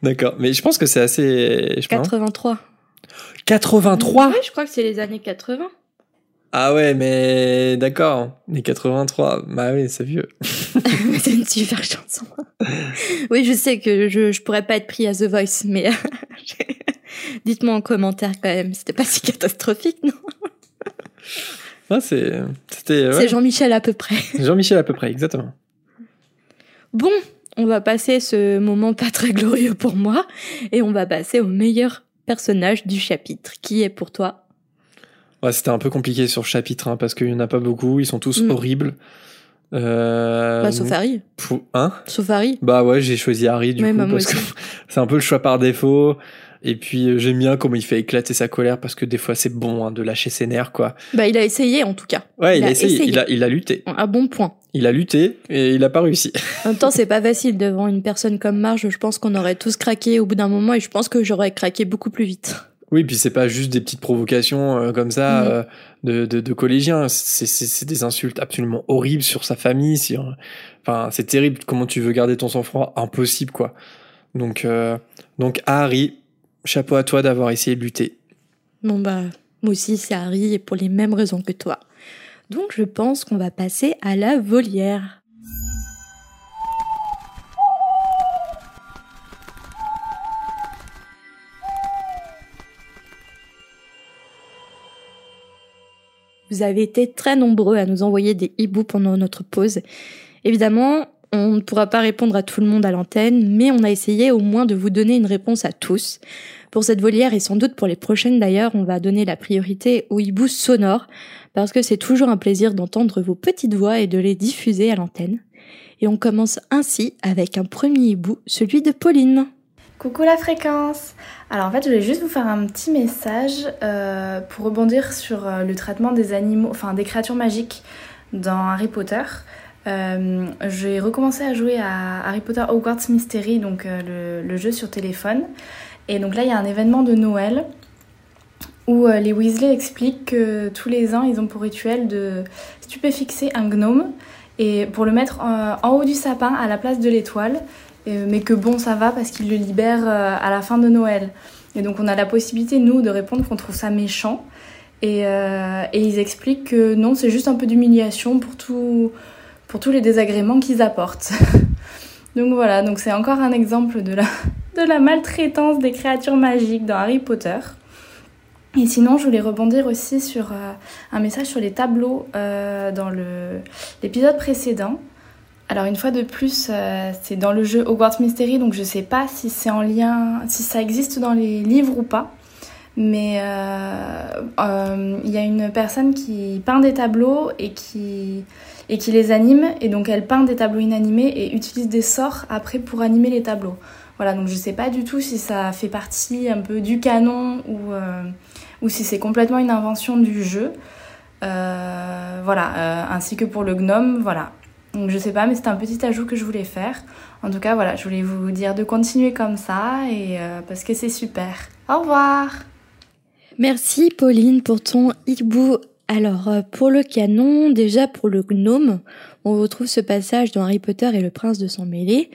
d'accord, mais je pense que c'est assez. Je pense. 83. 83 Oui, je crois que c'est les années 80. Ah ouais, mais d'accord. Les 83, bah oui, c'est vieux. c'est une super chanson. oui, je sais que je, je pourrais pas être pris à The Voice, mais dites-moi en commentaire quand même, c'était pas si catastrophique, non Ah, c'est, ouais. Jean-Michel à peu près. Jean-Michel à peu près, exactement. Bon, on va passer ce moment pas très glorieux pour moi, et on va passer au meilleur personnage du chapitre. Qui est pour toi? Ouais, c'était un peu compliqué sur le chapitre, hein, parce qu'il y en a pas beaucoup, ils sont tous Mm. horribles. Euh, Bah, sauf Harry. Hein? Sauf Harry. Bah ouais, j'ai choisi Harry du Ouais, coup bah, parce que c'est un peu le choix par défaut. Et puis euh, j'aime bien comment il fait éclater sa colère parce que des fois c'est bon hein, de lâcher ses nerfs quoi. Bah, il a essayé en tout cas. Ouais, il, Il a a essayé, essayé. il a il a lutté, Un bon point. il a lutté et il a pas réussi. En même temps, c'est pas facile devant une personne comme Marge. Je pense qu'on aurait tous craqué au bout d'un moment et je pense que j'aurais craqué beaucoup plus vite. Oui, puis c'est pas juste des petites provocations euh, comme ça Mhm. euh, de, de de collégiens, c'est c'est c'est des insultes absolument horribles sur sa famille, sur enfin c'est terrible comment tu veux garder ton sang-froid, impossible quoi. Donc euh, donc Harry, chapeau à toi d'avoir essayé de lutter. Bon bah, moi aussi c'est Harry et pour les mêmes raisons que toi. Donc je pense qu'on va passer à la volière. Vous avez été très nombreux à nous envoyer des hiboux pendant notre pause. Évidemment, on ne pourra pas répondre à tout le monde à l'antenne, mais on a essayé au moins de vous donner une réponse à tous. Pour cette volière et sans doute pour les prochaines d'ailleurs, on va donner la priorité aux hiboux sonores parce que c'est toujours un plaisir d'entendre vos petites voix et de les diffuser à l'antenne. Et on commence ainsi avec un premier hibou, celui de Pauline. Coucou la fréquence Alors en fait, je voulais juste vous faire un petit message euh, pour rebondir sur euh, le traitement des animaux, enfin des créatures magiques dans Harry Potter. Euh, J'ai recommencé à jouer à Harry Potter Hogwarts Mystery, donc euh, le, jeu sur téléphone. Et donc là, il y a un événement de Noël où euh, les Weasley expliquent que tous les ans, ils ont pour rituel de stupéfixer un gnome et pour le mettre en haut du sapin à la place de l'étoile mais que bon, ça va parce qu'ils le libèrent à la fin de Noël. Et donc on a la possibilité, nous, de répondre qu'on trouve ça méchant. Et ils expliquent que non, c'est juste un peu d'humiliation pour, tout, pour tous les désagréments qu'ils apportent. donc voilà, donc c'est encore un exemple de la, de la maltraitance des créatures magiques dans Harry Potter. Et sinon, je voulais rebondir aussi sur euh, un message sur les tableaux euh, dans l'épisode précédent. Alors une fois de plus, euh, c'est dans le jeu Hogwarts Mystery, donc je sais pas si c'est en lien, si ça existe dans les livres ou pas. Mais il y a une personne qui peint des tableaux et qui, et qui les anime. Et donc elle peint des tableaux inanimés et utilise des sorts après pour animer les tableaux. Voilà, donc je sais pas du tout si ça fait partie un peu du canon ou, euh, ou si c'est complètement une invention du jeu. Euh, voilà, euh, ainsi que pour le gnome, voilà. Donc je sais pas, mais c'était un petit ajout que je voulais faire. En tout cas, voilà, je voulais vous dire de continuer comme ça et euh, parce que c'est super. Au revoir. Merci Pauline pour ton hibou. Alors euh, pour le canon, déjà pour le gnome, on retrouve ce passage dans Harry Potter et le prince de sang mêlé.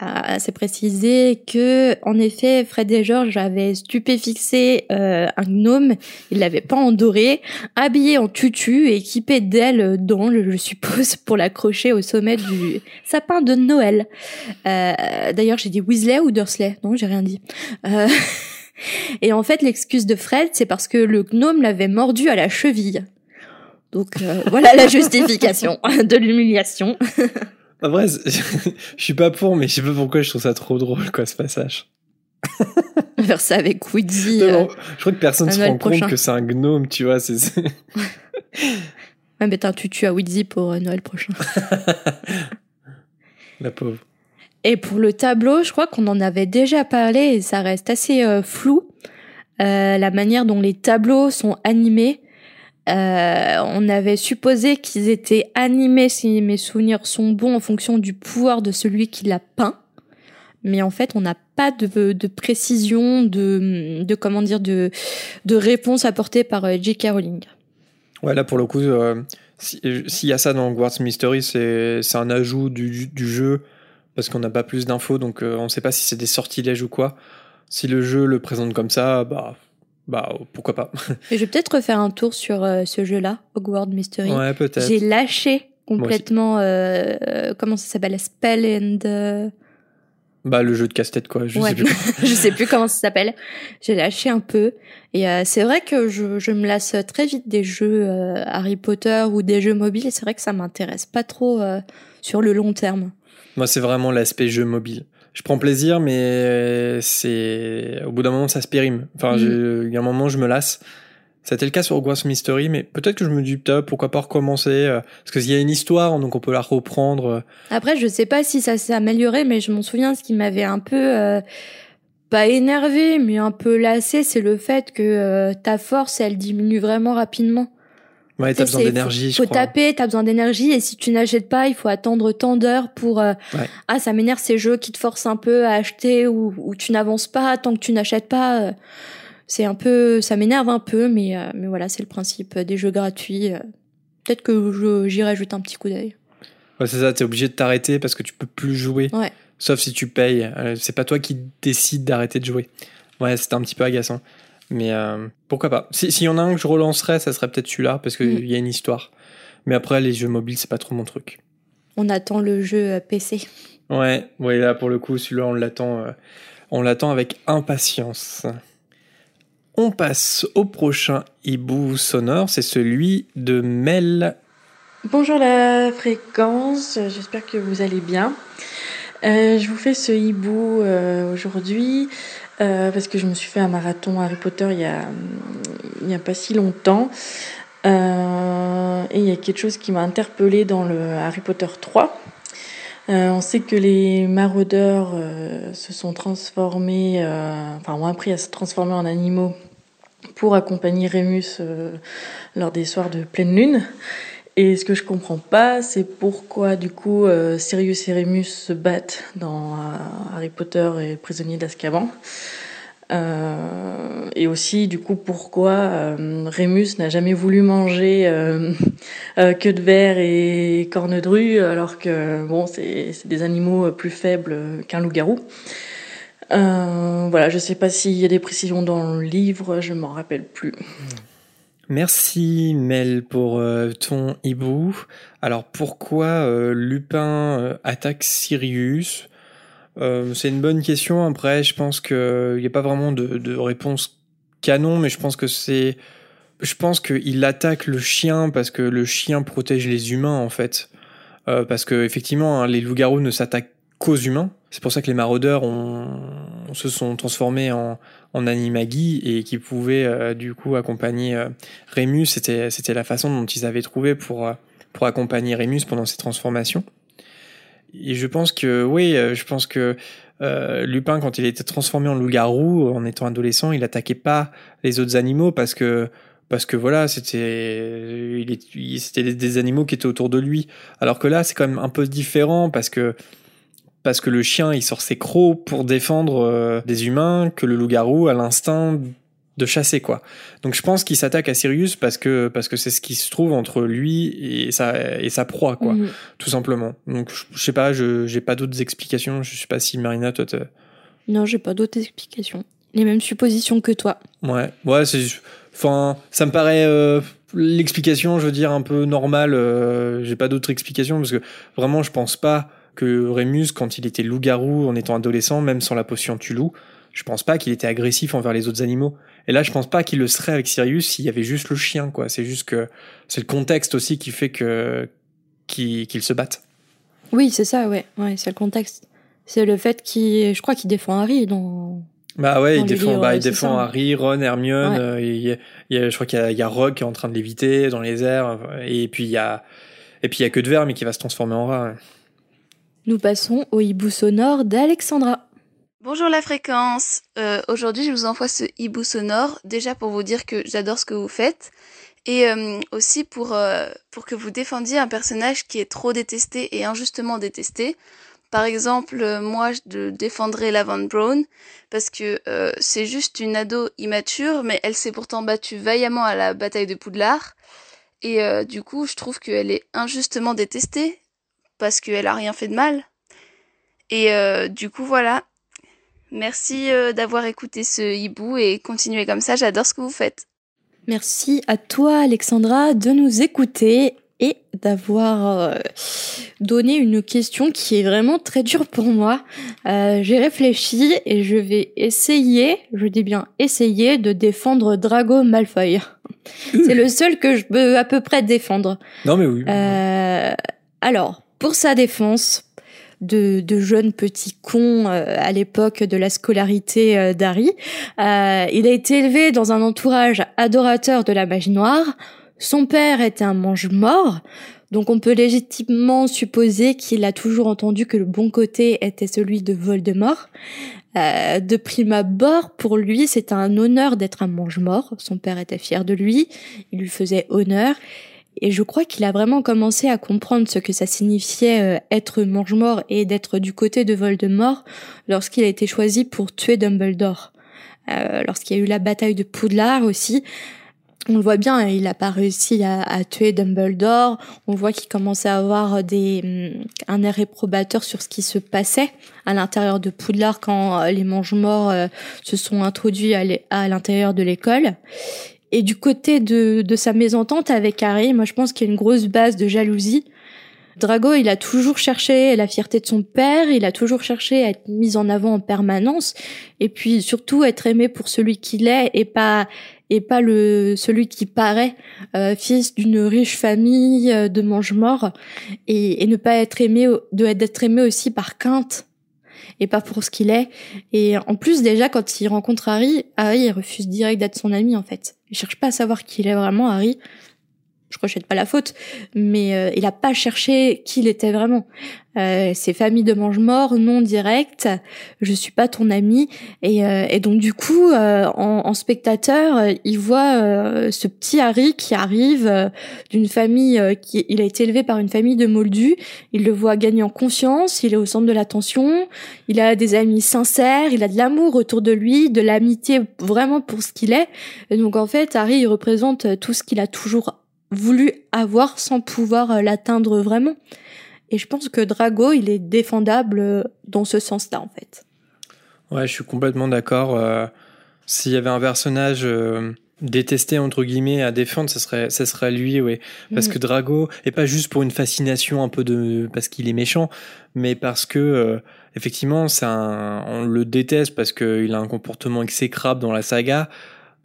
Euh, c'est précisé que, en effet, Fred et George avaient stupéfixé euh, un gnome, il l'avait pas endoré, habillé en tutu et équipé d'ailes d'ange, je suppose, pour l'accrocher au sommet du sapin de Noël. Euh, D'ailleurs, j'ai dit Weasley ou Dursley? Non, j'ai rien dit. Euh, et en fait, l'excuse de Fred, c'est parce que le gnome l'avait mordu à la cheville. Donc euh, voilà la justification de l'humiliation. Après, c'est- je suis pas pour, mais je sais pas pourquoi je trouve ça trop drôle, quoi, ce passage. Faire ça avec Woody. Non, euh, je crois que personne se rend compte que c'est un gnome, tu vois. C'est, Ouais, mettre un tutu à Weezy pour euh, Noël prochain. La pauvre. Et pour le tableau, je crois qu'on en avait déjà parlé et ça reste assez euh, flou. Euh, la manière dont les tableaux sont animés. Euh, on avait supposé qu'ils étaient animés, si mes souvenirs sont bons, en fonction du pouvoir de celui qui l'a peint. Mais en fait, on n'a pas de, de précision, de, comment dire, de, réponse apportée par euh, J.K. Rowling. Ouais, là, pour le coup, euh, si- s'il y a ça dans Hogwarts Mystery, c'est, un ajout du, jeu, parce qu'on n'a pas plus d'infos, donc on sait pas si c'est des sortilèges ou quoi. Si le jeu le présente comme ça, bah, bah pourquoi pas. Je vais peut-être refaire un tour sur euh, ce jeu-là, Hogwarts Mystery. Ouais, peut-être. J'ai lâché complètement, euh, euh, comment ça s'appelle, Spell and... Bah, le jeu de casse-tête, quoi. Je Ouais. sais plus. je sais plus comment ça s'appelle. J'ai lâché un peu. Et euh, c'est vrai que je, je me lasse très vite des jeux euh, Harry Potter ou des jeux mobiles. Et c'est vrai que ça m'intéresse pas trop euh, sur le long terme. Moi, c'est vraiment l'aspect jeu mobile. Je prends plaisir, mais c'est au bout d'un moment, ça se périme. Enfin, je- il y a un moment, je me lasse. C'était le cas sur Hogwarts Mystery, mais peut-être que je me dis, putain, pourquoi pas recommencer euh, Parce qu'il y a une histoire, donc on peut la reprendre. euh. Après, je sais pas si ça s'est amélioré, mais je m'en souviens, ce qui m'avait un peu... euh, pas énervé, mais un peu lassé, c'est le fait que euh, ta force, elle diminue vraiment rapidement. Ouais, t'as besoin d'énergie, faut crois. taper, t'as besoin d'énergie, et si tu n'achètes pas, il faut attendre tant d'heures pour. euh, Ouais. Ah, ça m'énerve ces jeux qui te forcent un peu à acheter ou, ou tu n'avances pas tant que tu n'achètes pas. euh, C'est un peu, ça m'énerve un peu, mais euh, mais voilà, c'est le principe des jeux gratuits. Peut-être que j'irai jeter un petit coup d'œil. Ouais, c'est ça, t'es obligé de t'arrêter parce que tu peux plus jouer. Ouais. Sauf si tu payes. C'est pas toi qui décides d'arrêter de jouer. Ouais, c'était un petit peu agaçant. Mais euh, pourquoi pas Si- S'il y en a un que je relancerais, ça serait peut-être celui-là parce qu'il Mm. y a une histoire. Mais après, les jeux mobiles, c'est pas trop mon truc. On attend le jeu euh, PC. Ouais, ouais, là pour le coup, celui-là, on l'attend, euh, on l'attend avec impatience. On passe au prochain hibou sonore, c'est celui de Mel. Bonjour la fréquence, j'espère que vous allez bien. Euh, je vous fais ce hibou euh, aujourd'hui euh, parce que je me suis fait un marathon Harry Potter il y a, il y a pas si longtemps. Euh, et il y a quelque chose qui m'a interpellée dans le Harry Potter 3. Euh, on sait que les maraudeurs se sont transformés, enfin ont appris à se transformer en animaux pour accompagner Rémus lors des soirs de pleine lune. Et ce que je comprends pas, c'est pourquoi du coup euh, Sirius et Rémus se battent dans euh, Harry Potter et prisonnier d'Azkaban. Euh, et aussi, du coup, pourquoi Rémus n'a jamais voulu manger queue de verre et corne de rue, alors que bon, c'est des animaux plus faibles qu'un loup-garou. Voilà, je sais pas s'il y a des précisions dans le livre, je m'en rappelle plus. Merci Mel pour euh, ton hibou. Alors pourquoi euh, Lupin euh, attaque Sirius? C'est une bonne question. Après, je pense qu'il n'y a pas vraiment de, réponse canon, mais je pense que c'est... Je pense qu'il attaque le chien parce que le chien protège les humains en fait. Parce que effectivement, hein, les loups-garous ne s'attaquent qu'aux humains. C'est pour ça que les maraudeurs se sont transformés en, en animagi et qui pouvaient euh, du coup accompagner euh, Rémus. C'était c'était la façon dont ils avaient trouvé pour euh, pour accompagner Rémus pendant ses transformations. Et je pense que oui, euh, je pense que euh, Lupin, quand il était transformé en loup-garou en étant adolescent, il attaquait pas les autres animaux parce que parce que voilà, c'était c'était des animaux qui étaient autour de lui. Alors que là, c'est quand même un peu différent parce que parce que le chien il sort ses crocs pour défendre euh, des humains que le loup-garou a l'instinct de chasser quoi. Donc je pense qu'il s'attaque à Sirius parce que parce que c'est ce qui se trouve entre lui et sa et sa proie quoi, Mhm. tout simplement. Donc je, je sais pas, je j'ai pas d'autres explications. Je sais pas si Marina toi Non, j'ai pas d'autres explications. Les mêmes suppositions que toi. Ouais, ouais, c'est, enfin, ça me paraît euh, l'explication, je veux dire, un peu normale. euh, j'ai pas d'autre explication parce que vraiment, je pense pas que Rémus, quand il était loup-garou en étant adolescent, même sans la potion tu-loup, je pense pas qu'il était agressif envers les autres animaux. Et là, je pense pas qu'il le serait avec Sirius s'il y avait juste le chien, quoi. C'est juste que c'est le contexte aussi qui fait que qu'ils se battent. Oui, c'est ça, ouais. Ouais, c'est le contexte. C'est le fait qu'il, je crois qu'il défend Harry dans. Bah ouais, Dans il défend, livres, bah, il défend ça. Harry, Ron, Hermione. Ouais. euh, il je crois qu'il y a, il y a Rogue qui est en train de léviter dans les airs. Et puis il y a, et puis il y a que de verre, mais qui va se transformer en rat. ouais. Nous passons au hibou sonore d'Alexandra. Bonjour la fréquence. Euh, Aujourd'hui, je vous envoie ce hibou sonore déjà pour vous dire que j'adore ce que vous faites et euh, aussi pour euh, pour que vous défendiez un personnage qui est trop détesté et injustement détesté. Par exemple, moi, je défendrais la Van Braun parce que c'est juste une ado immature, mais elle s'est pourtant battue vaillamment à la bataille de Poudlard. Et du coup, je trouve qu'elle est injustement détestée parce qu'elle a rien fait de mal. Et euh, du coup, voilà. Merci euh, d'avoir écouté ce hibou et continuez comme ça, j'adore ce que vous faites. Merci à toi, Alexandra, de nous écouter et d'avoir euh, donné une question qui est vraiment très dure pour moi. Euh, J'ai réfléchi et je vais essayer, je dis bien essayer, de défendre Drago Malfoy. C'est le seul que je peux à peu près défendre. Non mais oui. Euh, alors, pour sa défense de, de jeune petit con euh, à l'époque de la scolarité euh, d'Harry, euh, il a été élevé dans un entourage adorateur de la magie noire. Son père était un mange-mort, donc on peut légitimement supposer qu'il a toujours entendu que le bon côté était celui de Voldemort. Euh, de prime abord, pour lui, c'est un honneur d'être un mange-mort. Son père était fier de lui, il lui faisait honneur. Et je crois qu'il a vraiment commencé à comprendre ce que ça signifiait euh, être mange-mort et d'être du côté de Voldemort lorsqu'il a été choisi pour tuer Dumbledore. Euh, lorsqu'il y a eu la bataille de Poudlard aussi, on le voit bien, hein, il n'a pas réussi à, tuer Dumbledore. On voit qu'il commençait à avoir des, hum, un air réprobateur sur ce qui se passait à l'intérieur de Poudlard quand euh, les mange-morts euh, se sont introduits à l'intérieur de l'école. Et du côté de, de sa mésentente avec Harry, moi je pense qu'il y a une grosse base de jalousie. Drago, il a toujours cherché la fierté de son père, il a toujours cherché à être mis en avant en permanence, et puis surtout être aimé pour celui qu'il est et pas et pas le celui qui paraît euh, fils d'une riche famille euh, de mange-morts et, et ne pas être aimé de d'être aimé aussi par quinte et pas pour ce qu'il est. Et en plus déjà quand il rencontre Harry Harry il refuse direct d'être son ami en fait. Il cherche pas à savoir qui il est vraiment Harry je rejette pas la faute, mais euh, il a pas cherché qui il était vraiment. Euh, c'est famille de mange-mort, non direct. Je suis pas ton ami, et, euh, et donc du coup, euh, en, en spectateur, il voit euh, ce petit Harry qui arrive euh, d'une famille qui, il a été élevé par une famille de moldus. Il le voit gagner en confiance, il est au centre de l'attention, il a des amis sincères, il a de l'amour autour de lui, de l'amitié vraiment pour ce qu'il est. Et donc en fait, Harry il représente tout ce qu'il a toujours voulu avoir sans pouvoir euh, l'atteindre vraiment. Et je pense que Drago, il est défendable euh, dans ce sens-là, en fait. Ouais, je suis complètement d'accord. euh, S'il y avait un personnage euh, détesté entre guillemets à défendre, ce serait, ce serait lui, oui. Parce Mm. que Drago, et pas juste pour une fascination un peu de, parce qu'il est méchant, mais parce que euh, effectivement, un, on le déteste parce qu'il a un comportement exécrable dans la saga.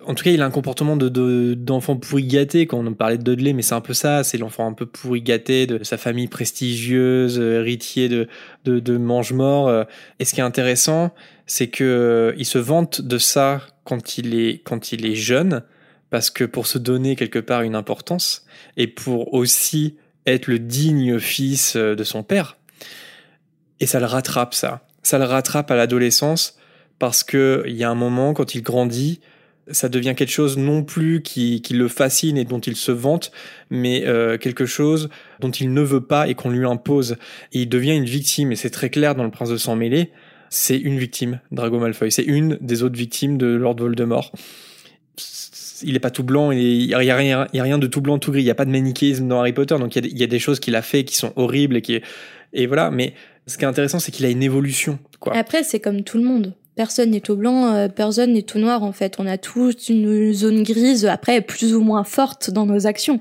En tout cas, il a un comportement de de- d'enfant pourri gâté. Quand on parlait de Dudley, mais c'est un peu ça. C'est l'enfant un peu pourri gâté de sa famille prestigieuse, euh, héritier de de, mange-mort. euh. Et ce qui est intéressant, c'est que euh, il se vante de ça quand il est quand il est jeune, parce que pour se donner quelque part une importance et pour aussi être le digne fils de son père. Et ça le rattrape ça. Ça le rattrape à l'adolescence parce que il y a un moment quand il grandit, ça devient quelque chose non plus qui, qui le fascine et dont il se vante, mais euh, quelque chose dont il ne veut pas et qu'on lui impose. Et il devient une victime, et c'est très clair dans Le Prince de Sang Mêlé, c'est une victime, Drago Malfoy. C'est une des autres victimes de Lord Voldemort. Il est pas tout blanc, il y a rien, il y a rien de tout blanc, tout gris. Il y a pas de manichéisme dans Harry Potter, donc il y a, des- il y a des choses qu'il a fait qui sont horribles et qui, et voilà. Mais ce qui est intéressant, c'est qu'il a une évolution, quoi. Après, c'est comme tout le monde. Personne n'est tout blanc, euh, personne n'est tout noir, en fait. On a tous une zone grise, après, plus ou moins forte dans nos actions.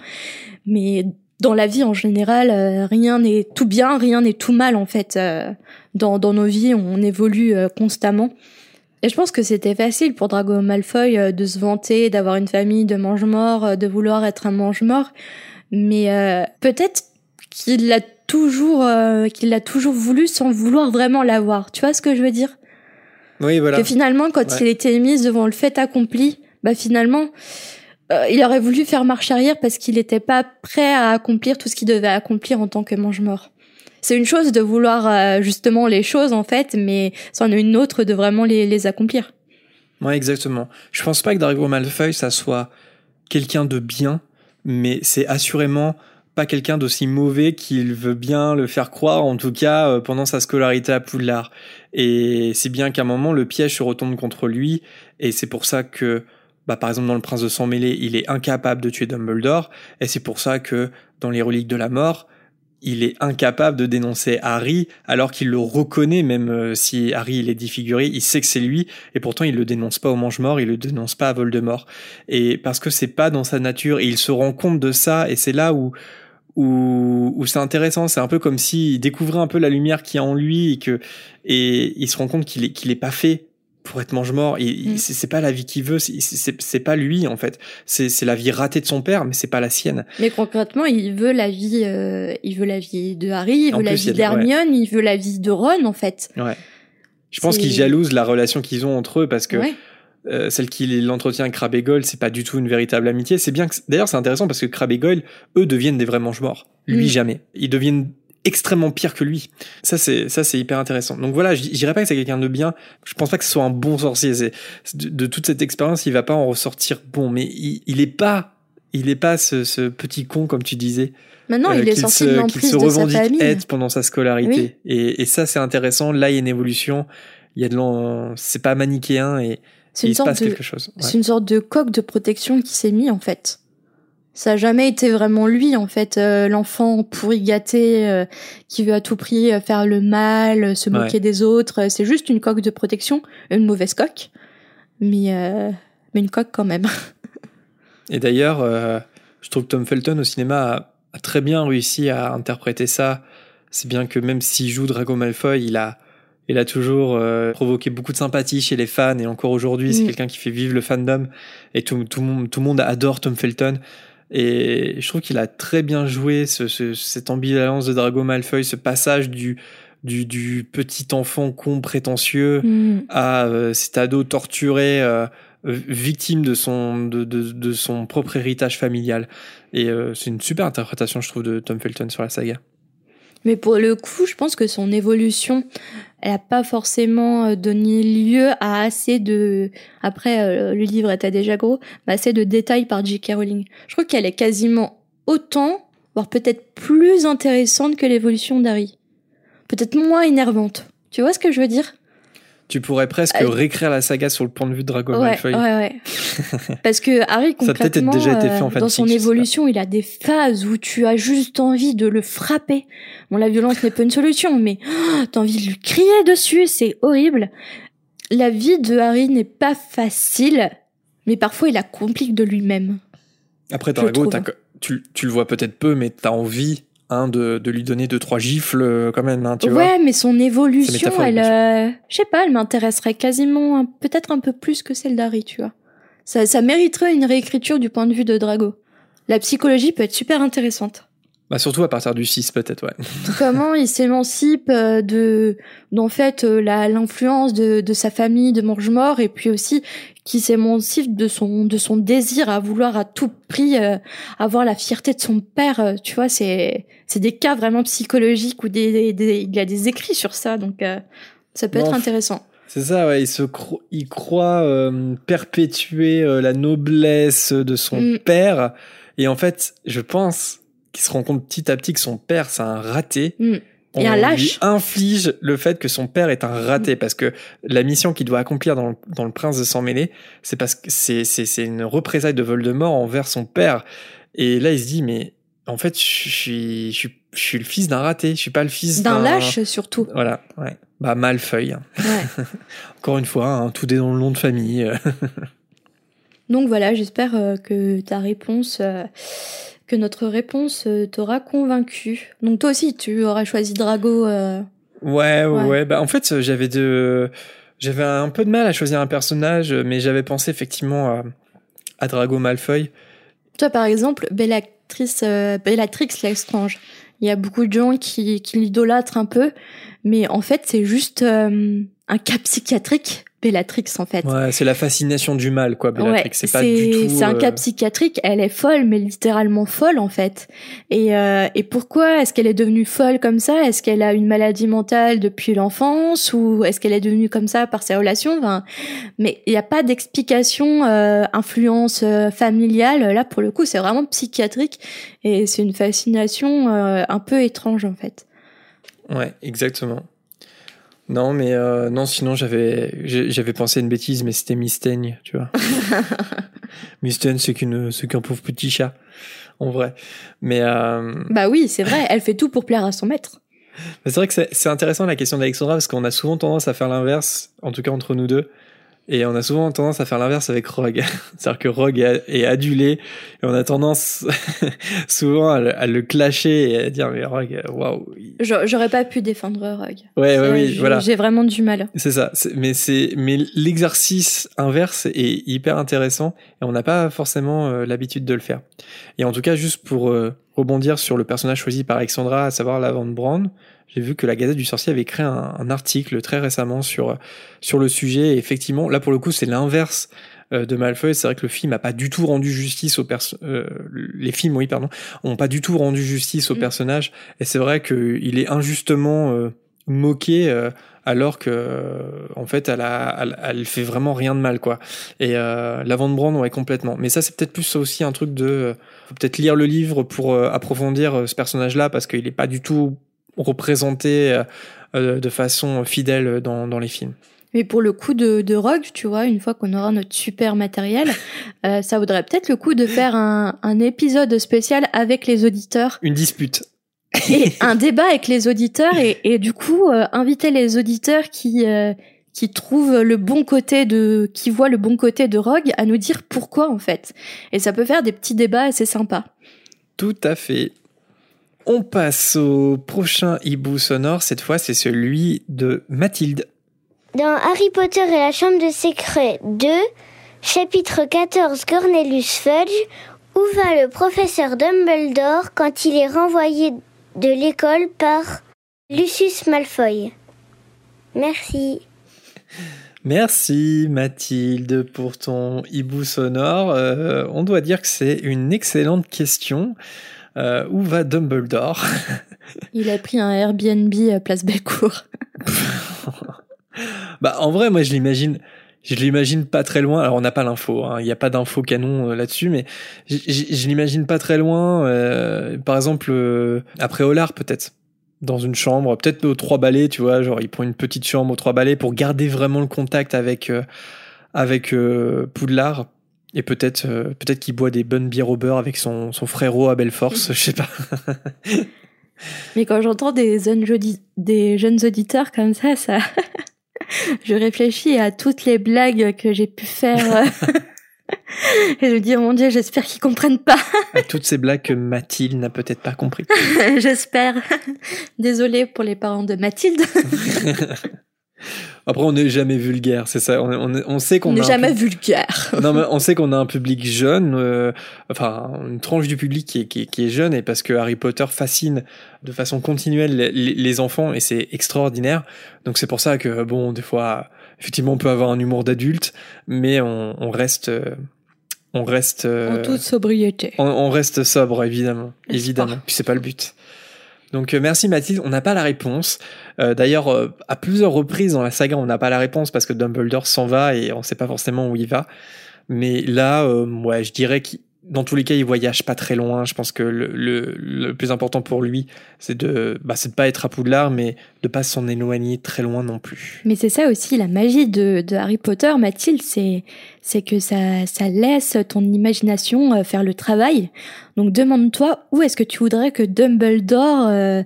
Mais dans la vie, en général, euh, rien n'est tout bien, rien n'est tout mal, en fait. Euh, dans, dans nos vies, on évolue constamment. Et je pense que c'était facile pour Drago Malfoy de se vanter, d'avoir une famille de mange-morts, de vouloir être un mange-mort. Mais euh, peut-être qu'il l'a toujours, euh, qu'il l'a toujours voulu sans vouloir vraiment l'avoir. Tu vois ce que je veux dire? Oui, voilà. Que finalement, quand Ouais. il était mis devant le fait accompli, bah finalement, euh, il aurait voulu faire marche arrière parce qu'il n'était pas prêt à accomplir tout ce qu'il devait accomplir en tant que mange-mort. C'est une chose de vouloir euh, justement les choses en fait, mais c'en est une autre de vraiment les, les accomplir. Ouais, exactement. Je pense pas que Drago Malfoy, ça soit quelqu'un de bien, mais c'est assurément pas quelqu'un d'aussi mauvais qu'il veut bien le faire croire, en tout cas euh, pendant sa scolarité à Poudlard. Et c'est bien qu'à un moment, le piège se retourne contre lui, et c'est pour ça que, bah, par exemple, dans Le Prince de Sang Mêlé, il est incapable de tuer Dumbledore, et c'est pour ça que dans Les Reliques de la Mort, il est incapable de dénoncer Harry, alors qu'il le reconnaît, même euh, si Harry il est défiguré, il sait que c'est lui, et pourtant il le dénonce pas au mange-mort, il le dénonce pas à Voldemort. Et parce que c'est pas dans sa nature, et il se rend compte de ça, et c'est là où où, où c'est intéressant, c'est un peu comme s'il découvrait un peu la lumière qu'il y a en lui et que et il se rend compte qu'il est qu'il est pas fait pour être mange-mort. Il- il- Mm. C'est pas la vie qu'il veut, c'est- c'est c'est pas lui en fait. C'est c'est la vie ratée de son père, mais c'est pas la sienne. Mais concrètement, il veut la vie, euh, il veut la vie de Harry, il En veut la plus, vie ouais. d'Hermione, il veut la vie de Ron en fait. Ouais. Je pense qu'ils jalousent la relation qu'ils ont entre eux parce que Ouais. Euh, celle qui l'entretient Crabbe et Goyle, c'est pas du tout une véritable amitié. C'est bien que d'ailleurs c'est intéressant parce que Crabbe et Goyle, eux deviennent des vrais mange-morts. Lui Mm. jamais. Ils deviennent extrêmement pires que lui. Ça c'est ça c'est hyper intéressant. Donc voilà, je dirais pas que c'est quelqu'un de bien. Je pense pas que ce soit un bon sorcier. C'est de, de toute cette expérience, il va pas en ressortir bon, mais il, il est pas il est pas ce, ce petit con comme tu disais Maintenant, euh, il est qu'il sorti se- de l'emprise se de sa revendique famille. être pendant sa scolarité. Oui. Et, et ça, c'est intéressant. Là, il y a une évolution. Il y a de l'en... C'est pas manichéen et, C'est une sorte de, quelque chose. Ouais. une sorte de coque de protection qui s'est mis en fait. Ça a jamais été vraiment lui en fait, euh, l'enfant pourri gâté euh, qui veut à tout prix euh, faire le mal, se moquer Ouais. des autres. C'est juste une coque de protection, une mauvaise coque, mais euh, mais une coque quand même. Et d'ailleurs, je trouve que Tom Felton au cinéma a, a très bien réussi à interpréter ça. C'est bien que même s'il joue Drago Malfoy, il a, il a toujours euh, provoqué beaucoup de sympathie chez les fans et encore aujourd'hui, c'est Mm. quelqu'un qui fait vivre le fandom et tout, tout, le monde- tout le monde adore Tom Felton. Et je trouve qu'il a très bien joué ce, ce- cette ambivalence de Drago Malfoy, ce passage du, du, du petit enfant con prétentieux Hmm. à euh, cet ado torturé euh, euh, victime de son de, de, de son propre héritage familial. Et euh, c'est une super interprétation, je trouve, de Tom Felton sur la saga. Mais pour le coup, je pense que son évolution, elle a pas forcément euh, donné lieu à assez de. Après, euh, le livre était déjà gros, mais assez de détails par J.K. Rowling. Je trouve qu'elle est quasiment autant, voire peut-être plus intéressante que l'évolution d'Harry. Peut-être moins énervante. Tu vois ce que je veux dire? Tu pourrais presque Euh, réécrire la saga sur le point de vue de Drago Ouais, Malfoy. ouais, ouais. Parce que Harry, Ça a peut-être concrètement, déjà été fait en euh, dans son évolution, il a des phases où tu as juste envie de le frapper. Bon, la violence n'est pas une solution, mais oh, t'as envie de lui crier dessus, c'est horrible. La vie de Harry n'est pas facile, mais parfois il la complique de lui-même. Après, Drago, tu, tu le vois peut-être peu, mais t'as envie hein, de, de lui donner deux trois gifles euh, quand même, hein, tu vois. ouais, mais son évolution, elle, euh, je sais pas, elle m'intéresserait quasiment peut-être un peu plus que celle d'Harry, tu vois. Ça, ça mériterait une réécriture du point de vue de Drago. La psychologie peut être super intéressante. Bah, surtout à partir du 6 peut-être, ouais. comment il s'émancipe euh, de d'en fait euh, la l'influence de, de sa famille de mange-mort et puis aussi qui s'émancipe de son de son désir à vouloir à tout prix euh, avoir la fierté de son père euh, tu vois c'est c'est des cas vraiment psychologiques où des, des- des- il y a des écrits sur ça donc euh, ça peut être intéressant C'est ça, ouais. Il, se cro- il croit euh, perpétuer euh, la noblesse de son Mm. père. Et en fait, je pense qu'il se rend compte petit à petit que son père, c'est un raté. Mm. Et On un lui lâche. inflige le fait que son père est un raté parce que la mission qu'il doit accomplir dans le, dans le prince de sang mêlé, c'est parce que c'est, c'est, c'est une représaille de Voldemort envers son père. Et là, il se dit, mais en fait, je suis, je suis, je suis le fils d'un raté. Je suis pas le fils d'un lâche surtout Voilà, ouais. Bah, Malfeuille. ouais. Encore une fois, hein, tout est dans le nom de famille. donc voilà j'espère euh, que ta réponse euh, que notre réponse euh, t'aura convaincu donc toi aussi tu aurais choisi Drago euh, Ouais, ouais. Bah, en fait, j'avais de, j'avais un peu de mal à choisir un personnage, mais j'avais pensé effectivement à, à Drago Malfoy. Toi, par exemple, Bellatrix, euh, Bellatrix Lestrange. Il y a beaucoup de gens qui, qui l'idolâtrent un peu, mais en fait, c'est juste euh, un cas psychiatrique, Bellatrix, en fait. Ouais, c'est la fascination du mal, quoi, Bellatrix. Ouais, c'est pas du tout. c'est un euh, cas psychiatrique. Elle est folle, mais littéralement folle en fait. Et, euh, et pourquoi est-ce qu'elle est devenue folle comme ça? Est-ce qu'elle a une maladie mentale depuis l'enfance ou est-ce qu'elle est devenue comme ça par ses relations? Enfin, Mais il n'y a pas d'explication euh, influence euh, familiale. Là, pour le coup, c'est vraiment psychiatrique et c'est une fascination un peu étrange en fait. Ouais, exactement. Non, mais euh, non, sinon j'avais j'avais pensé à une bêtise, mais c'était Mystaigne, tu vois. Mystaigne, c'est qu'une c'est qu'un pauvre petit chat, en vrai. Mais euh, Bah oui, c'est vrai. Elle fait tout pour plaire à son maître. C'est vrai que c'est intéressant la question d'Alexandra parce qu'on a souvent tendance à faire l'inverse, en tout cas entre nous deux. Et on a souvent tendance à faire l'inverse avec Rogue. C'est-à-dire que Rogue est, adulé et on a tendance souvent à le, à le clasher et à dire mais Rogue, waouh. J'aurais pas pu défendre Rogue. Ouais, ouais, oui, voilà. J'ai vraiment du mal. C'est ça. Mais c'est mais l'exercice inverse est hyper intéressant et on n'a pas forcément euh, l'habitude de le faire. Et en tout cas, juste pour euh, rebondir sur le personnage choisi par Alexandra, à savoir Lavande Brown, j'ai vu que la Gazette du Sorcier avait créé un, un article très récemment sur sur le sujet. Et effectivement, là pour le coup, c'est l'inverse euh, de Malfoy. C'est vrai que le film a pas du tout rendu justice au perso euh, les films, oui, pardon, ont pas du tout rendu justice au Mm. personnage. Et c'est vrai qu'il est injustement euh, moqué. euh, alors que euh, en fait elle a elle, elle fait vraiment rien de mal quoi et euh, la Van Brand ouais complètement mais ça c'est peut-être plus aussi un truc de euh, peut-être lire le livre pour euh, approfondir ce personnage là parce qu'il est pas du tout représenté euh, euh, de façon fidèle dans, dans les films Mais pour le coup de, de Rogue, tu vois, une fois qu'on aura notre super matériel, euh, ça vaudrait peut-être le coup de faire un, un épisode spécial avec les auditeurs une dispute et un débat avec les auditeurs et, et du coup euh, inviter les auditeurs qui euh, qui trouvent le bon côté de qui voient le bon côté de Rogue à nous dire pourquoi en fait. Et ça peut faire des petits débats assez sympas. tout à fait on passe au prochain hibou sonore cette fois c'est celui de Mathilde Dans Harry Potter et la Chambre de secret 2, chapitre 14 Cornelius Fudge, où va le professeur Dumbledore quand il est renvoyé de l'école par Lucius Malfoy? Merci. Merci Mathilde pour ton hibou sonore. Euh, on doit dire que c'est une excellente question. Euh, où va Dumbledore? Il a pris un Airbnb à Place Bellecour. Bah en vrai, moi je l'imagine, je l'imagine pas très loin. Alors on n'a pas l'info, hein, il n'y a pas d'info canon euh, là-dessus, mais je l'imagine pas très loin. euh, par exemple, euh, après Olar peut-être, dans une chambre, peut-être aux trois balais, tu vois, genre il prend une petite chambre aux trois balais pour garder vraiment le contact avec euh, avec euh, Poudlard. Et peut-être euh, peut-être qu'il boit des bonnes bières au beurre avec son, son frérot à Belleforce, je sais pas. Mais quand j'entends des, jeunes des jeunes auditeurs comme ça, ça, je réfléchis à toutes les blagues que j'ai pu faire. Et je me dis, oh mon dieu, j'espère qu'ils comprennent pas. à toutes ces blagues que Mathilde n'a peut-être pas compris. j'espère. Désolée pour les parents de Mathilde. Après, on n'est jamais vulgaire, c'est ça. On, on, on sait qu'on On n'est a un jamais vulgaire. Non, mais on sait qu'on a un public jeune, euh, enfin une tranche du public qui est, qui est, qui est jeune, et parce que Harry Potter fascine de façon continuelle les, enfants, et c'est extraordinaire. Donc c'est pour ça que bon, des fois, effectivement, on peut avoir un humour d'adulte, mais on, on reste, euh, on reste, euh, En toute sobriété. on, on reste sobre, évidemment. Évidemment. Puis c'est pas le but. Donc euh, merci Mathilde, on n'a pas la réponse. Euh, D'ailleurs, euh, à plusieurs reprises dans la saga, on n'a pas la réponse parce que Dumbledore s'en va et on sait pas forcément où il va. Mais là, euh, je dirais que dans tous les cas, il voyage pas très loin. Je pense que le, le, le plus important pour lui, c'est de, bah, de pas être à Poudlard, mais de pas s'en éloigner très loin non plus. Mais c'est ça aussi la magie de, de Harry Potter, Mathilde, c'est c'est que ça, ça laisse ton imagination euh, faire le travail. Donc demande-toi où est-ce que tu voudrais que Dumbledore euh,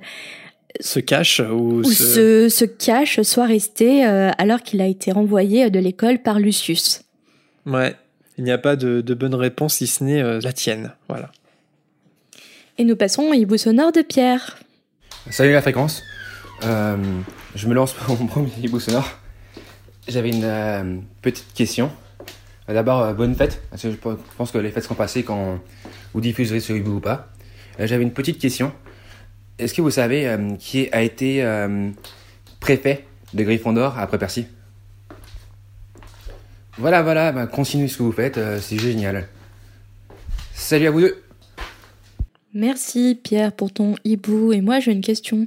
Se cache ou, ou se... se, se cache, soit resté euh, alors qu'il a été renvoyé de l'école par Lucius? Ouais. Il n'y a pas de, de bonne réponse si ce n'est euh, la tienne. Voilà. Et nous passons au hibou sonore de Pierre. Salut la fréquence. Euh, je me lance pour mon premier hibou sonore. J'avais une euh, petite question. D'abord, euh, bonne fête, parce que je pense que les fêtes seront passées quand vous diffuserez ce hibou ou pas. Euh, J'avais une petite question. Est-ce que vous savez euh, qui a été euh, préfet de Gryffondor après Percy? Voilà, voilà, bah, continuez ce que vous faites, euh, c'est génial. Salut à vous deux Merci Pierre pour ton hibou. Et moi j'ai une question.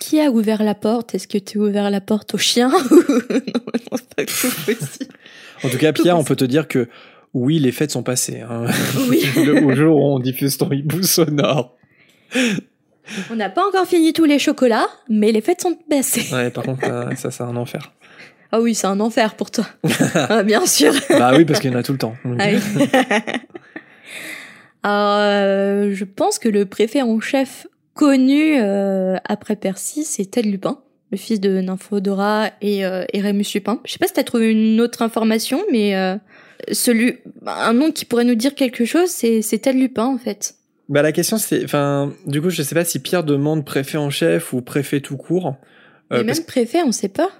Qui a ouvert la porte? Est-ce que tu as ouvert la porte au chien? Non, pas tout possible. En tout cas, Pierre, on peut te dire que oui, les fêtes sont passées. hein. Oui. Le- au jour où on diffuse ton hibou sonore. On n'a pas encore fini tous les chocolats, mais les fêtes sont passées. Ouais, par contre, ça, c'est un enfer. Ah oui, c'est un enfer pour toi. Ah, bien sûr. Bah oui, parce qu'il y en a tout le temps. Donc, Ah oui. Alors, euh, je pense que le préfet en chef connu euh, après Percy, c'est Ted Lupin, le fils de Nymphodora et, euh, et Rémus Lupin. Je sais pas si t'as trouvé une autre information, mais euh, celui, un nom qui pourrait nous dire quelque chose, c'est c'est Ted Lupin en fait. Bah la question c'est, enfin, du coup, je sais pas si Pierre demande préfet en chef ou préfet tout court. Euh, parce, même préfet, on sait pas.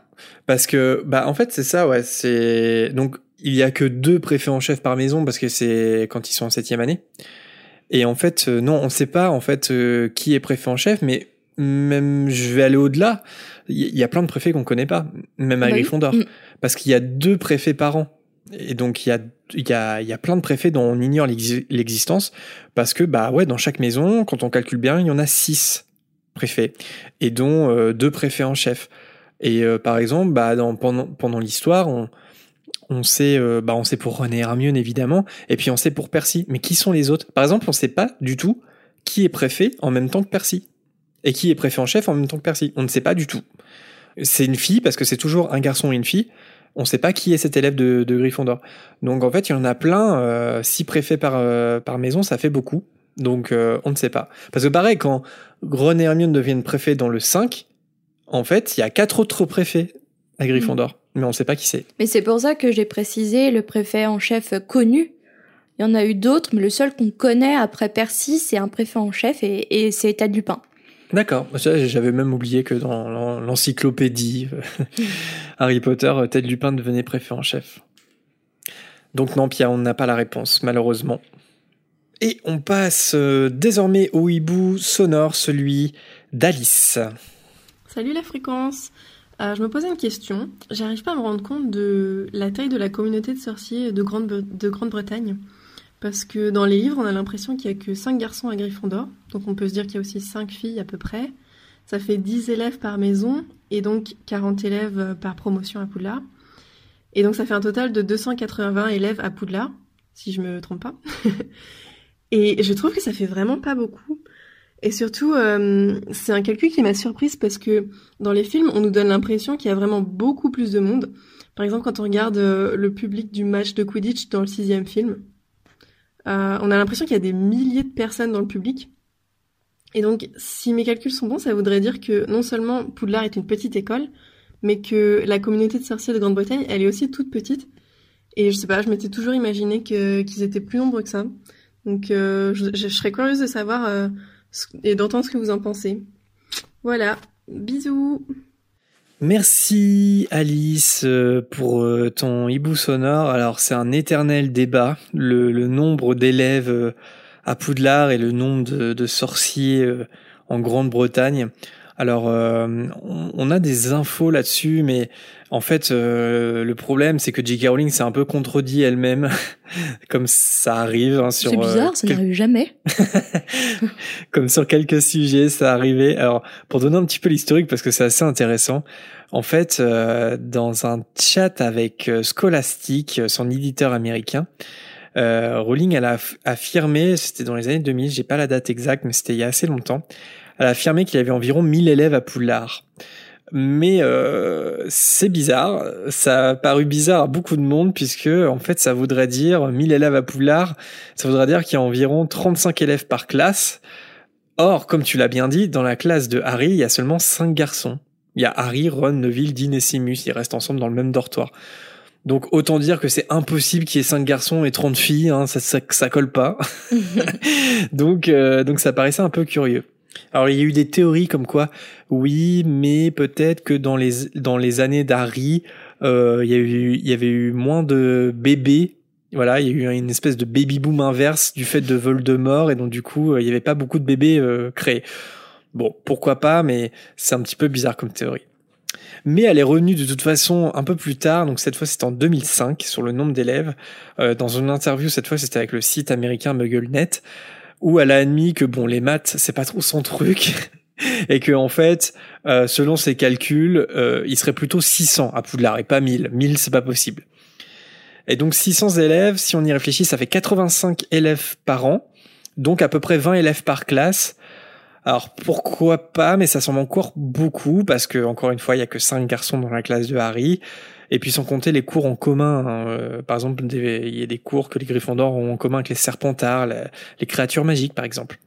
Parce que, bah en fait, c'est ça, ouais. C'est donc il y a que deux préfets en chef par maison parce que c'est quand ils sont en septième année. Et en fait, euh, non, on sait pas en fait euh, qui est préfet en chef, mais même je vais aller au-delà. Il y, il y a plein de préfets qu'on connaît pas, même à Bah. Gryffondor, Mm. parce qu'il y a deux préfets par an. Et donc il y a il y a il y a plein de préfets dont on ignore l'exi- l'existence parce que bah ouais dans chaque maison quand on calcule bien il y en a six préfets et dont euh, deux préfets en chef. Et euh, par exemple bah pendant l'histoire on sait euh, bah pour René Hermione évidemment et puis on sait pour Percy mais qui sont les autres? Par exemple on sait pas du tout qui est préfet en même temps que Percy et qui est préfet en chef en même temps que Percy. On ne sait pas du tout. C'est une fille parce que c'est toujours un garçon et une fille. On sait pas qui est cet élève de, de Gryffondor. Donc en fait, il y en a plein. Euh, six préfets par, euh, par maison, ça fait beaucoup. Donc on ne sait pas. Parce que pareil, quand Ron et Hermione deviennent préfets dans le 5, en fait, il y a quatre autres préfets à Gryffondor. Mais on ne sait pas qui c'est. Mais c'est pour ça que j'ai précisé le préfet en chef connu. Il y en a eu d'autres, mais le seul qu'on connaît après Percy, c'est un préfet en chef et, et c'est Ted Lupin. D'accord. J'avais même oublié que dans l'en- l'encyclopédie euh, Harry Potter, euh, Ted Lupin devenait préfet en chef. Donc non, Pierre, on n'a pas la réponse, malheureusement. Et on passe euh, désormais au hibou sonore, celui d'Alice. Salut la fréquence Alors, je me posais une question. J'arrive pas à me rendre compte de la taille de la communauté de sorciers de Grande-Bretagne. Parce que dans les livres, on a l'impression qu'il y a que 5 garçons à Gryffondor. Donc on peut se dire qu'il y a aussi 5 filles à peu près. Ça fait 10 élèves par maison et donc 40 élèves euh, par promotion à Poudlard. Et donc ça fait un total de 280 élèves à Poudlard, si je me trompe pas. et je trouve que ça fait vraiment pas beaucoup. Et surtout, euh, c'est un calcul qui m'a surprise parce que dans les films, on nous donne l'impression qu'il y a vraiment beaucoup plus de monde. Par exemple, quand on regarde euh, le public du match de Quidditch dans le sixième film, euh, on a l'impression qu'il y a des milliers de personnes dans le public. Et donc, si mes calculs sont bons, ça voudrait dire que non seulement Poudlard est une petite école, mais que la communauté de sorciers de Grande-Bretagne, elle est aussi toute petite. Et je sais pas, je m'étais toujours imaginé qu'ils étaient plus nombreux que ça. Donc, je, serais curieuse de savoir et d'entendre ce que vous en pensez. Voilà, bisous. Merci Alice euh, pour euh, ton hibou sonore. Alors c'est un éternel débat, le, nombre d'élèves euh, à Poudlard et le nombre de, sorciers en Grande-Bretagne. Alors euh, on, a des infos là-dessus, mais en fait euh, le problème c'est que J.K. Rowling s'est un peu contredit elle-même, comme ça arrive hein, sur. C'est euh, bizarre, ça n'arrive jamais. comme sur quelques sujets, ça arrivait. Alors, pour donner un petit peu l'historique, parce que c'est assez intéressant, en fait, euh, dans un chat avec Scholastic, son éditeur américain, euh, Rowling, elle a aff- affirmé, c'était dans les années 2000, j'ai pas la date exacte, mais c'était il y a assez longtemps, elle a affirmé qu'il y avait environ 1000 élèves à Poudlard. Mais euh, c'est bizarre, ça a paru bizarre à beaucoup de monde puisque en fait ça voudrait dire 1000 élèves à Poudlard, ça voudrait dire qu'il y a environ 35 élèves par classe. Or, comme tu l'as bien dit, dans la classe de Harry, il y a seulement 5 garçons. Il y a Harry, Ron, Neville, Dean et Simus, ils restent ensemble dans le même dortoir. Donc autant dire que c'est impossible qu'il y ait 5 garçons et 30 filles, hein, ça, ça, ça colle pas. donc, euh, donc ça paraissait un peu curieux. Alors il y a eu des théories comme quoi, oui, mais peut-être que dans les dans les années d'Harry, euh, il y a eu il y avait eu moins de bébés. Voilà, il y a eu une espèce de baby boom inverse du fait de Voldemort et donc du coup euh, il y avait pas beaucoup de bébés euh, créés. Bon, pourquoi pas, mais c'est un petit peu bizarre comme théorie. Mais elle est revenue de toute façon un peu plus tard, donc cette fois c'était en 2005 sur le nombre d'élèves. Euh, dans une interview cette fois c'était avec le site américain MuggleNet où elle a admis que bon les maths c'est pas trop son truc et que en fait euh, selon ses calculs euh, il serait plutôt 600 à Poudlard et pas 1000 1000 c'est pas possible. Et donc 600 élèves si on y réfléchit ça fait 85 élèves par an donc à peu près 20 élèves par classe. Alors pourquoi pas mais ça semble encore beaucoup parce que encore une fois il y a que 5 garçons dans la classe de Harry et puis sans compter les cours en commun. hein, euh, par exemple, il y a des cours que les Gryffondors ont en commun avec les Serpentards, les créatures magiques par exemple.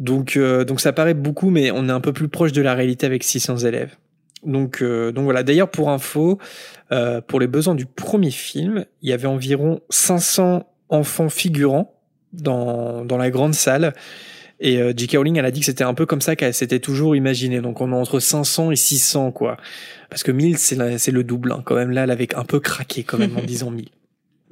Donc, euh, donc ça paraît beaucoup, mais on est un peu plus proche de la réalité avec 600 élèves. Donc, euh, donc voilà. D'ailleurs, pour info, euh, pour les besoins du premier film, il y avait environ 500 enfants figurants dans, dans la grande salle. Et euh, J.K. Rowling, elle a dit que c'était un peu comme ça qu'elle s'était toujours imaginé. Donc on est entre 500 et 600, quoi. Parce que 1000, c'est le double. hein. Quand même, là, elle avait un peu craqué quand même en disant 1000.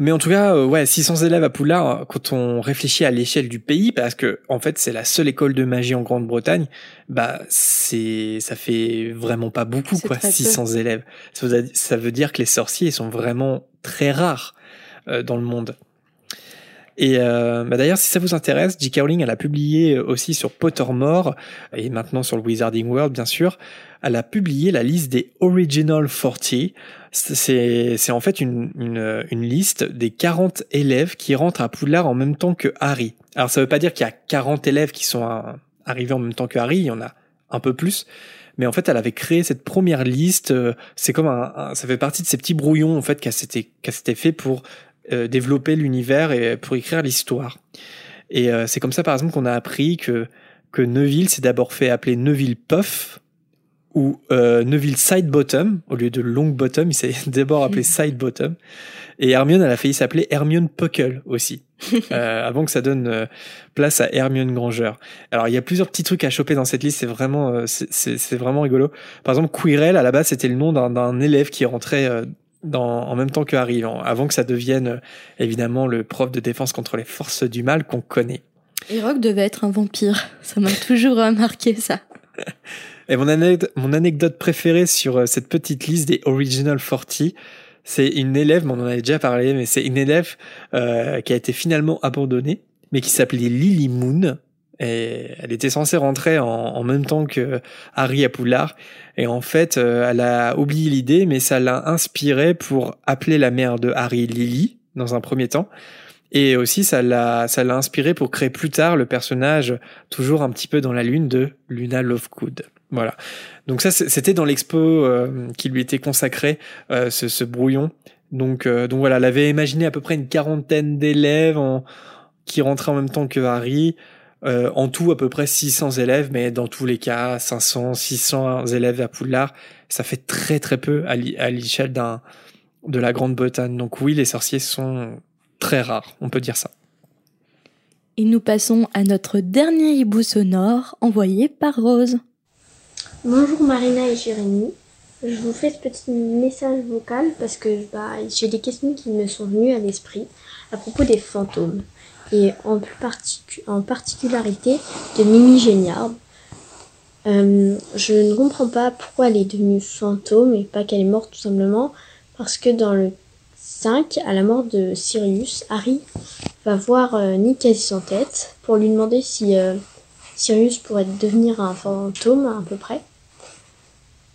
Mais en tout cas, euh, ouais, 600 élèves à Poudlard, euh, quand on réfléchit à l'échelle du pays, parce que en fait c'est la seule école de magie en Grande-Bretagne, bah c'est ça fait vraiment pas beaucoup quoi, très peu. 600 élèves. Ça veut, ça veut dire que les sorciers sont vraiment très rares euh, dans le monde. Et euh, bah d'ailleurs, si ça vous intéresse, J.K. Rowling, elle a publié aussi sur Pottermore et maintenant sur le Wizarding World, bien sûr. Elle a publié la liste des Original 40. C'est en fait une, une, une liste des 40 élèves qui rentrent à Poudlard en même temps que Harry. Alors ça veut pas dire qu'il y a 40 élèves qui sont euh, arrivés en même temps que Harry, il y en a un peu plus. Mais en fait, elle avait créé cette première liste. euh, C'est comme un, un- ça fait partie de ces petits brouillons en fait qu'elle s'était qu'elle s'était fait pour euh, développer l'univers et pour écrire l'histoire. Et euh, c'est comme ça, par exemple, qu'on a appris que que Neville s'est d'abord fait appeler Neville Puff ou euh, Neville Sidebottom au lieu de Longbottom, il s'est d'abord appelé Sidebottom. Et Hermione, elle a failli s'appeler Hermione Puckle aussi, euh, avant que ça donne euh, place à Hermione Granger. Alors il y a plusieurs petits trucs à choper dans cette liste, c'est vraiment, euh, c'est- vraiment rigolo. Par exemple, Quirrell à la base c'était le nom d'un élève qui rentrait euh, dans, en même temps que Harry, avant que ça devienne euh, évidemment le prof de défense contre les forces du mal qu'on connaît. Et devait être un vampire. Ça m'a toujours marqué ça. Et mon anecdote, mon anecdote préférée sur euh, cette petite liste des Original 40, c'est une élève, mais on en avait déjà parlé, mais c'est une élève euh, qui a été finalement abandonnée, mais qui s'appelait Lily Moon. Et elle était censée rentrer en, en même temps que Harry à Poudlard. Et en fait, euh, elle a oublié l'idée, mais ça l'a inspirée pour appeler la mère de Harry Lily, dans un premier temps. Et aussi, ça l'a, ça l'a inspiré pour créer plus tard le personnage, toujours un petit peu dans la lune, de Luna Lovegood. Voilà. Donc ça, c'était dans l'expo euh, qui lui était consacré, euh, ce, ce brouillon. Donc, euh, donc voilà, elle avait imaginé à peu près une quarantaine d'élèves en, qui rentraient en même temps que Harry. Euh, en tout, à peu près 600 élèves, mais dans tous les cas, 500, 600 élèves à Poudlard, ça fait très très peu à l'échelle d'un de la Grande-Bretagne. Donc oui, les sorciers sont très rares, on peut dire ça. Et nous passons à notre dernier hibou sonore envoyé par Rose. Bonjour Marina et Jérémy. Je vous fais ce petit message vocal parce que bah, j'ai des questions qui me sont venues à l'esprit à propos des fantômes et en, plus en particularité de Mimi Géniard. Euh, je ne comprends pas pourquoi elle est devenue fantôme et pas qu'elle est morte tout simplement parce que dans le 5, à la mort de Sirius, Harry va voir euh, Nick quasi sans tête pour lui demander si euh, Sirius pourrait devenir un fantôme à peu près.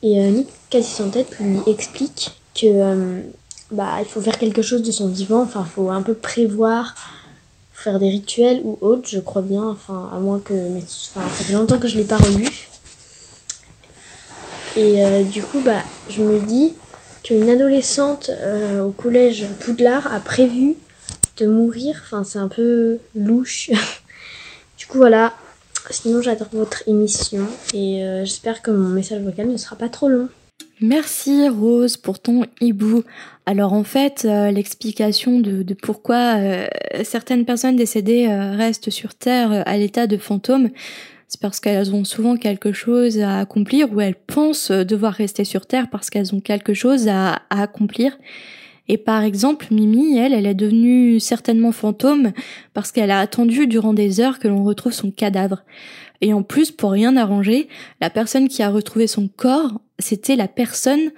Et euh, Nick, quasi sans tête, lui explique que euh, bah il faut faire quelque chose de son vivant, enfin faut un peu prévoir, faire des rituels ou autre, je crois bien, enfin à moins que, mais ça fait longtemps que je l'ai pas relu. Et euh, du coup bah je me dis qu'une adolescente euh, au collège Poudlard a prévu de mourir, enfin c'est un peu louche. du coup voilà, Sinon, j'adore votre émission et euh, j'espère que mon message vocal ne sera pas trop long. Merci Rose pour ton hibou. Alors en fait, euh, l'explication de, pourquoi euh, certaines personnes décédées euh, restent sur Terre à l'état de fantôme, c'est parce qu'elles ont souvent quelque chose à accomplir ou elles pensent devoir rester sur Terre parce qu'elles ont quelque chose à accomplir. Et par exemple, Mimi, elle, elle est devenue certainement fantôme parce qu'elle a attendu durant des heures que l'on retrouve son cadavre. Et en plus, pour rien arranger, la personne qui a retrouvé son corps, c'était la personne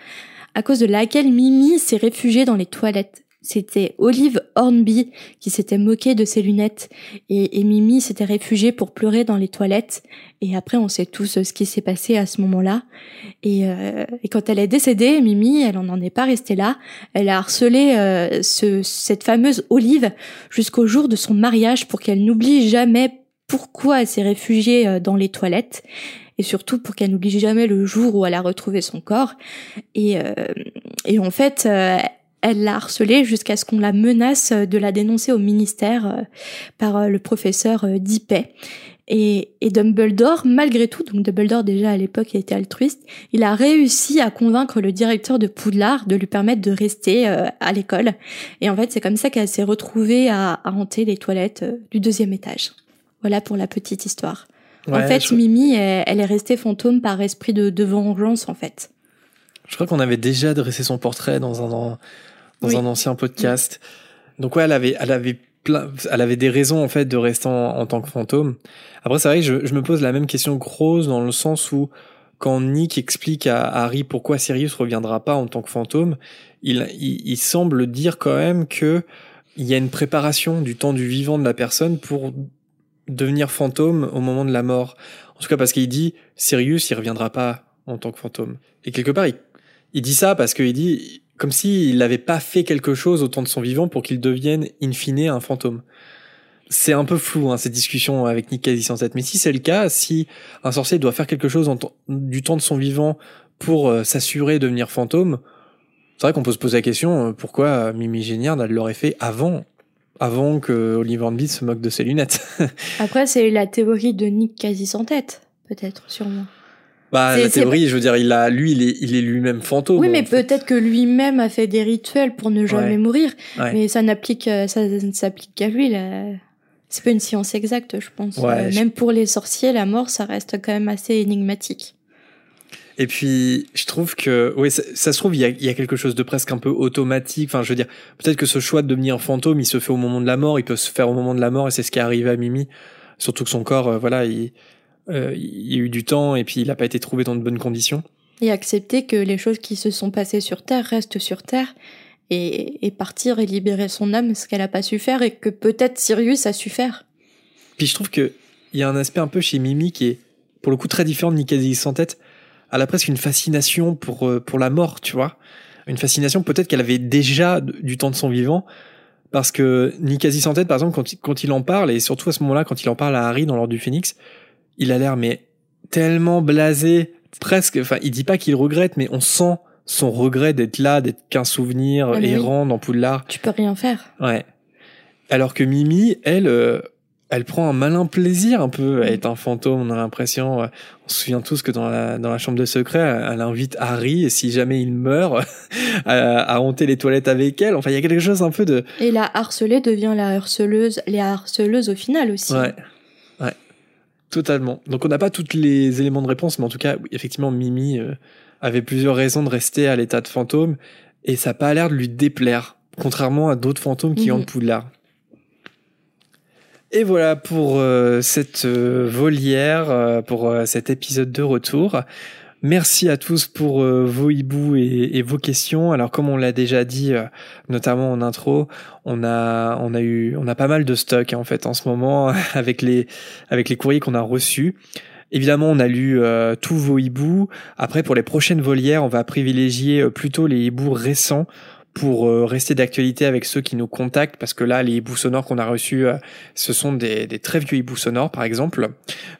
à cause de laquelle Mimi s'est réfugiée dans les toilettes. C'était Olive Hornby qui s'était moquée de ses lunettes et, Mimi s'était réfugiée pour pleurer dans les toilettes. Et après, on sait tous ce qui s'est passé à ce moment-là. Et, euh, et quand elle est décédée, Mimi, elle n'en est pas restée là. Elle a harcelé euh, ce, cette fameuse Olive jusqu'au jour de son mariage pour qu'elle n'oublie jamais pourquoi elle s'est réfugiée euh, dans les toilettes et surtout pour qu'elle n'oublie jamais le jour où elle a retrouvé son corps. Et, euh, et en fait, euh, elle l'a harcelée jusqu'à ce qu'on la menace de la dénoncer au ministère euh, par euh, le professeur euh, Dipet. Et, et Dumbledore, malgré tout, donc Dumbledore déjà à l'époque était altruiste, il a réussi à convaincre le directeur de Poudlard de lui permettre de rester euh, à l'école. Et en fait, c'est comme ça qu'elle s'est retrouvée à, à hanter les toilettes euh, du deuxième étage. Voilà pour la petite histoire. en fait, je- Mimi, elle, elle est restée fantôme par esprit de, de vengeance, en fait. Je crois qu'on avait déjà dressé son portrait dans un dans, Oui. un ancien podcast. Donc ouais, elle avait elle avait plein, elle avait des raisons en fait de rester en, en tant que fantôme. Après c'est vrai que je, je me pose la même question que Rose dans le sens où quand Nick explique à Harry pourquoi Sirius reviendra pas en tant que fantôme, il, il, il semble dire quand même que il y a une préparation du temps du vivant de la personne pour devenir fantôme au moment de la mort. En tout cas parce qu'il dit Sirius il reviendra pas en tant que fantôme. Et quelque part il, il dit ça parce qu'il dit comme s'il n'avait pas fait quelque chose au temps de son vivant pour qu'il devienne in fine un fantôme. C'est un peu flou hein, cette discussion avec Nick quasi sans tête, mais si c'est le cas, si un sorcier doit faire quelque chose en du temps de son vivant pour euh, s'assurer de devenir fantôme, c'est vrai qu'on peut se poser la question euh, pourquoi Mimi Géniard l'aurait fait avant, avant que Oliver Hornby se moque de ses lunettes. Après, c'est la théorie de Nick quasi sans tête, peut-être, sûrement. Bah la théorie, je veux dire, il a lui, il est, il est lui-même fantôme. oui, mais peut-être que lui-même a fait des rituels pour ne jamais Ouais. mourir. Ouais. Mais ça n'applique, euh, ça ne s'applique qu'à lui. Là. C'est pas une science exacte, je pense. Ouais, Euh, je- Même pour les sorciers, la mort, ça reste quand même assez énigmatique. Et puis, je trouve que, oui, ça, ça se trouve, il y, a, il y a quelque chose de presque un peu automatique. Enfin, je veux dire, peut-être que ce choix de devenir fantôme, il se fait au moment de la mort, il peut se faire au moment de la mort, et c'est ce qui est arrivé à Mimi. Surtout que son corps, euh, voilà, il, euh, il y a eu du temps et puis il n'a pas été trouvé dans de bonnes conditions. Et accepter que les choses qui se sont passées sur Terre restent sur Terre et, et partir et libérer son âme, ce qu'elle a pas su faire et que peut-être Sirius a su faire. Puis je trouve que il y a un aspect un peu chez Mimi qui est pour le coup très différent de Nicasie sans tête. Elle a presque une fascination pour euh, pour la mort, tu vois. Une fascination peut-être qu'elle avait déjà du temps de son vivant. Parce que Nicasie sans tête, par exemple, quand il, quand il en parle, et surtout à ce moment-là, quand il en parle à Harry dans l'ordre du Phénix, il a l'air mais tellement blasé, presque. Enfin, il dit pas qu'il regrette, mais on sent son regret d'être là, d'être qu'un souvenir Ah, oui. errant dans Poudlard. Tu peux rien faire. Ouais. Alors que Mimi, elle, euh, elle prend un malin plaisir un peu à être un fantôme. On a l'impression, euh, on se souvient tous que dans la, dans la chambre de secret, elle, invite Harry et si jamais il meurt, à, à hanter les toilettes avec elle. Enfin, il y a quelque chose un peu de, Et la harcelée devient la harceleuse, les harceleuses au final aussi. ouais, totalement. Donc on n'a pas tous les éléments de réponse, mais en tout cas, oui, effectivement, Mimi euh, avait plusieurs raisons de rester à l'état de fantôme et ça n'a pas l'air de lui déplaire, contrairement à d'autres fantômes qui Mhm. hantent Poudlard. Et voilà pour euh, cette euh, volière, euh, pour cet épisode de retour. Merci à tous pour euh, vos hiboux et, vos questions. Alors comme on l'a déjà dit, euh, notamment en intro, on a on a eu on a pas mal de stock hein, en fait en ce moment avec les avec les courriers qu'on a reçus. Évidemment, on a lu euh, tous vos hiboux. Après, pour les prochaines volières, on va privilégier plutôt les hiboux récents pour euh, rester d'actualité avec ceux qui nous contactent, parce que là, les hiboux sonores qu'on a reçus, euh, ce sont des, des très vieux hiboux sonores, par exemple.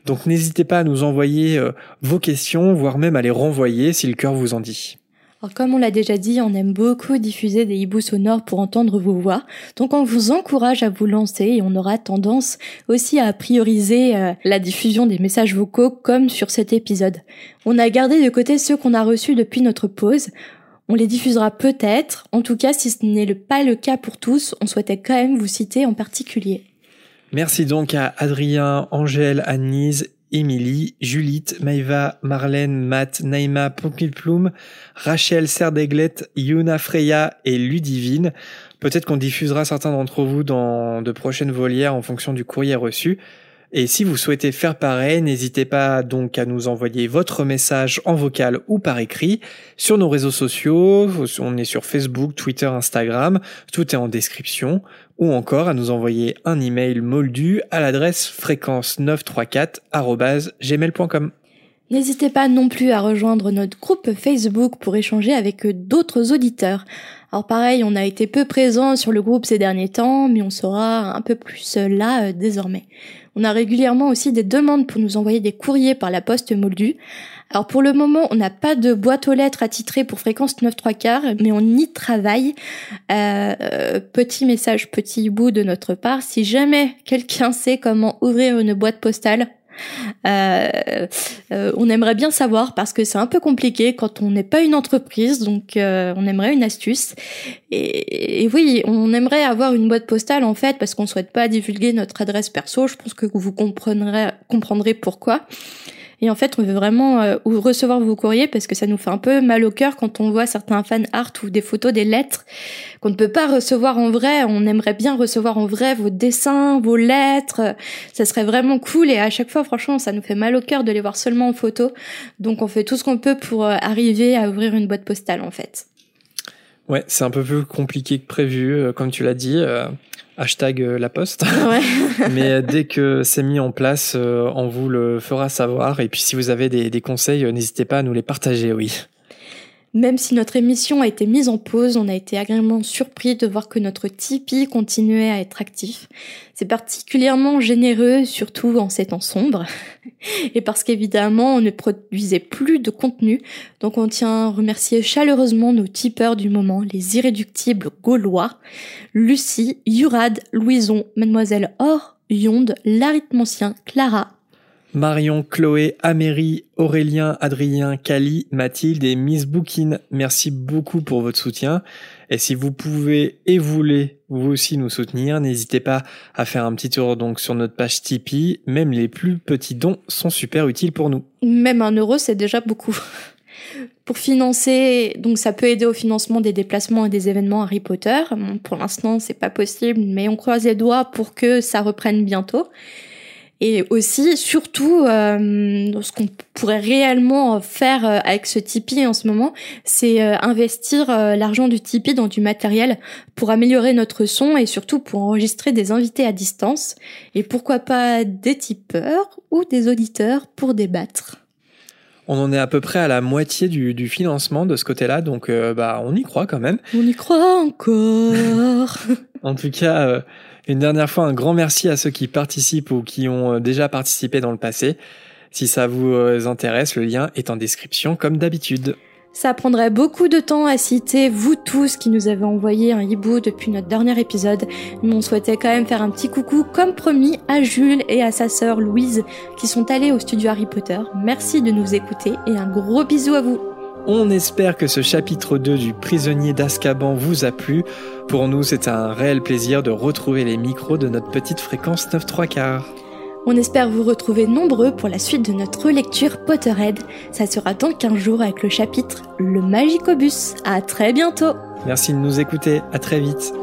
Donc, n'hésitez pas à nous envoyer euh, vos questions, voire même à les renvoyer si le cœur vous en dit. Alors comme on l'a déjà dit, on aime beaucoup diffuser des hiboux sonores pour entendre vos voix. Donc on vous encourage à vous lancer et on aura tendance aussi à prioriser la diffusion des messages vocaux comme sur cet épisode. On a gardé de côté ceux qu'on a reçus depuis notre pause. On les diffusera peut-être. En tout cas, si ce n'est pas le cas pour tous, on souhaitait quand même vous citer en particulier. Merci donc à Adrien, Angèle, Annise, Émilie, Julite, Maïva, Marlène, Matt, Naïma, Pompilploum, Rachel, Serdaiglette, Yuna Freya et Ludivine. Peut-être qu'on diffusera certains d'entre vous dans de prochaines volières en fonction du courrier reçu. Et si vous souhaitez faire pareil, n'hésitez pas donc à nous envoyer votre message en vocal ou par écrit sur nos réseaux sociaux. On est sur Facebook, Twitter, Instagram. Tout est en description ou encore à nous envoyer un email moldu à l'adresse fréquence934@gmail.com. N'hésitez pas non plus à rejoindre notre groupe Facebook pour échanger avec d'autres auditeurs. Alors pareil, on a été peu présent sur le groupe ces derniers temps, mais on sera un peu plus là euh, désormais. On a régulièrement aussi des demandes pour nous envoyer des courriers par la poste moldue. Alors pour le moment, on n'a pas de boîte aux lettres attitrée pour fréquence 9 3 quarts, mais on y travaille. Euh, petit message, petit bout de notre part. Si jamais quelqu'un sait comment ouvrir une boîte postale, euh, euh, on aimerait bien savoir parce que c'est un peu compliqué quand on n'est pas une entreprise, donc euh, on aimerait une astuce. Et, oui, on aimerait avoir une boîte postale en fait parce qu'on souhaite pas divulguer notre adresse perso. Je pense que vous comprendrez pourquoi. Et en fait, on veut vraiment euh, recevoir vos courriers parce que ça nous fait un peu mal au cœur quand on voit certains fan art ou des photos, des lettres qu'on ne peut pas recevoir en vrai. On aimerait bien recevoir en vrai vos dessins, vos lettres. Ça serait vraiment cool et à chaque fois, franchement, ça nous fait mal au cœur de les voir seulement en photo. Donc, on fait tout ce qu'on peut pour euh, arriver à ouvrir une boîte postale, en fait. Ouais, c'est un peu plus compliqué que prévu, euh, comme tu l'as dit. euh, hashtag euh, la poste. Ouais. Mais dès que c'est mis en place, on vous le fera savoir. Et puis si vous avez des, des conseils, n'hésitez pas à nous les partager, oui. Même si notre émission a été mise en pause, on a été agréablement surpris de voir que notre Tipeee continuait à être actif. C'est particulièrement généreux, surtout en ces temps sombres. Et parce qu'évidemment, on ne produisait plus de contenu. Donc on tient à remercier chaleureusement nos tipeurs du moment, les irréductibles gaulois, Lucie, Yurad, Louison, Mademoiselle Or, Yonde, l'arithmancien, Clara, Marion, Chloé, Améry, Aurélien, Adrien, Cali, Mathilde et Miss Bookin, merci beaucoup pour votre soutien. Et si vous pouvez et voulez vous aussi nous soutenir, n'hésitez pas à faire un petit tour donc sur notre page Tipeee. Même les plus petits dons sont super utiles pour nous. Même un euro, c'est déjà beaucoup. Pour financer, donc ça peut aider au financement des déplacements et des événements Harry Potter. Pour l'instant, c'est pas possible, mais on croise les doigts pour que ça reprenne bientôt. Et aussi, surtout, euh, ce qu'on pourrait réellement faire euh, avec ce Tipeee en ce moment, c'est euh, investir l'argent du Tipeee dans du matériel pour améliorer notre son et surtout pour enregistrer des invités à distance. Et pourquoi pas des tipeurs ou des auditeurs pour débattre. On en est à peu près à la moitié du, du financement de ce côté-là, donc euh, bah on y croit quand même. On y croit encore. En tout cas, euh, une dernière fois, un grand merci à ceux qui participent ou qui ont euh, déjà participé dans le passé. Si ça vous euh, intéresse, le lien est en description comme d'habitude. Ça prendrait beaucoup de temps à citer vous tous qui nous avez envoyé un hibou depuis notre dernier épisode, mais on souhaitait quand même faire un petit coucou comme promis à Jules et à sa sœur Louise qui sont allés au studio Harry Potter. Merci de nous écouter et un gros bisou à vous. On espère que ce chapitre 2 du prisonnier d'Azkaban vous a plu. Pour nous, c'est un réel plaisir de retrouver les micros de notre petite fréquence 9 3 quarts. On espère vous retrouver nombreux pour la suite de notre lecture Potterhead. Ça sera dans 15 jours avec le chapitre Le Magicobus. À très bientôt Merci de nous écouter, à très vite.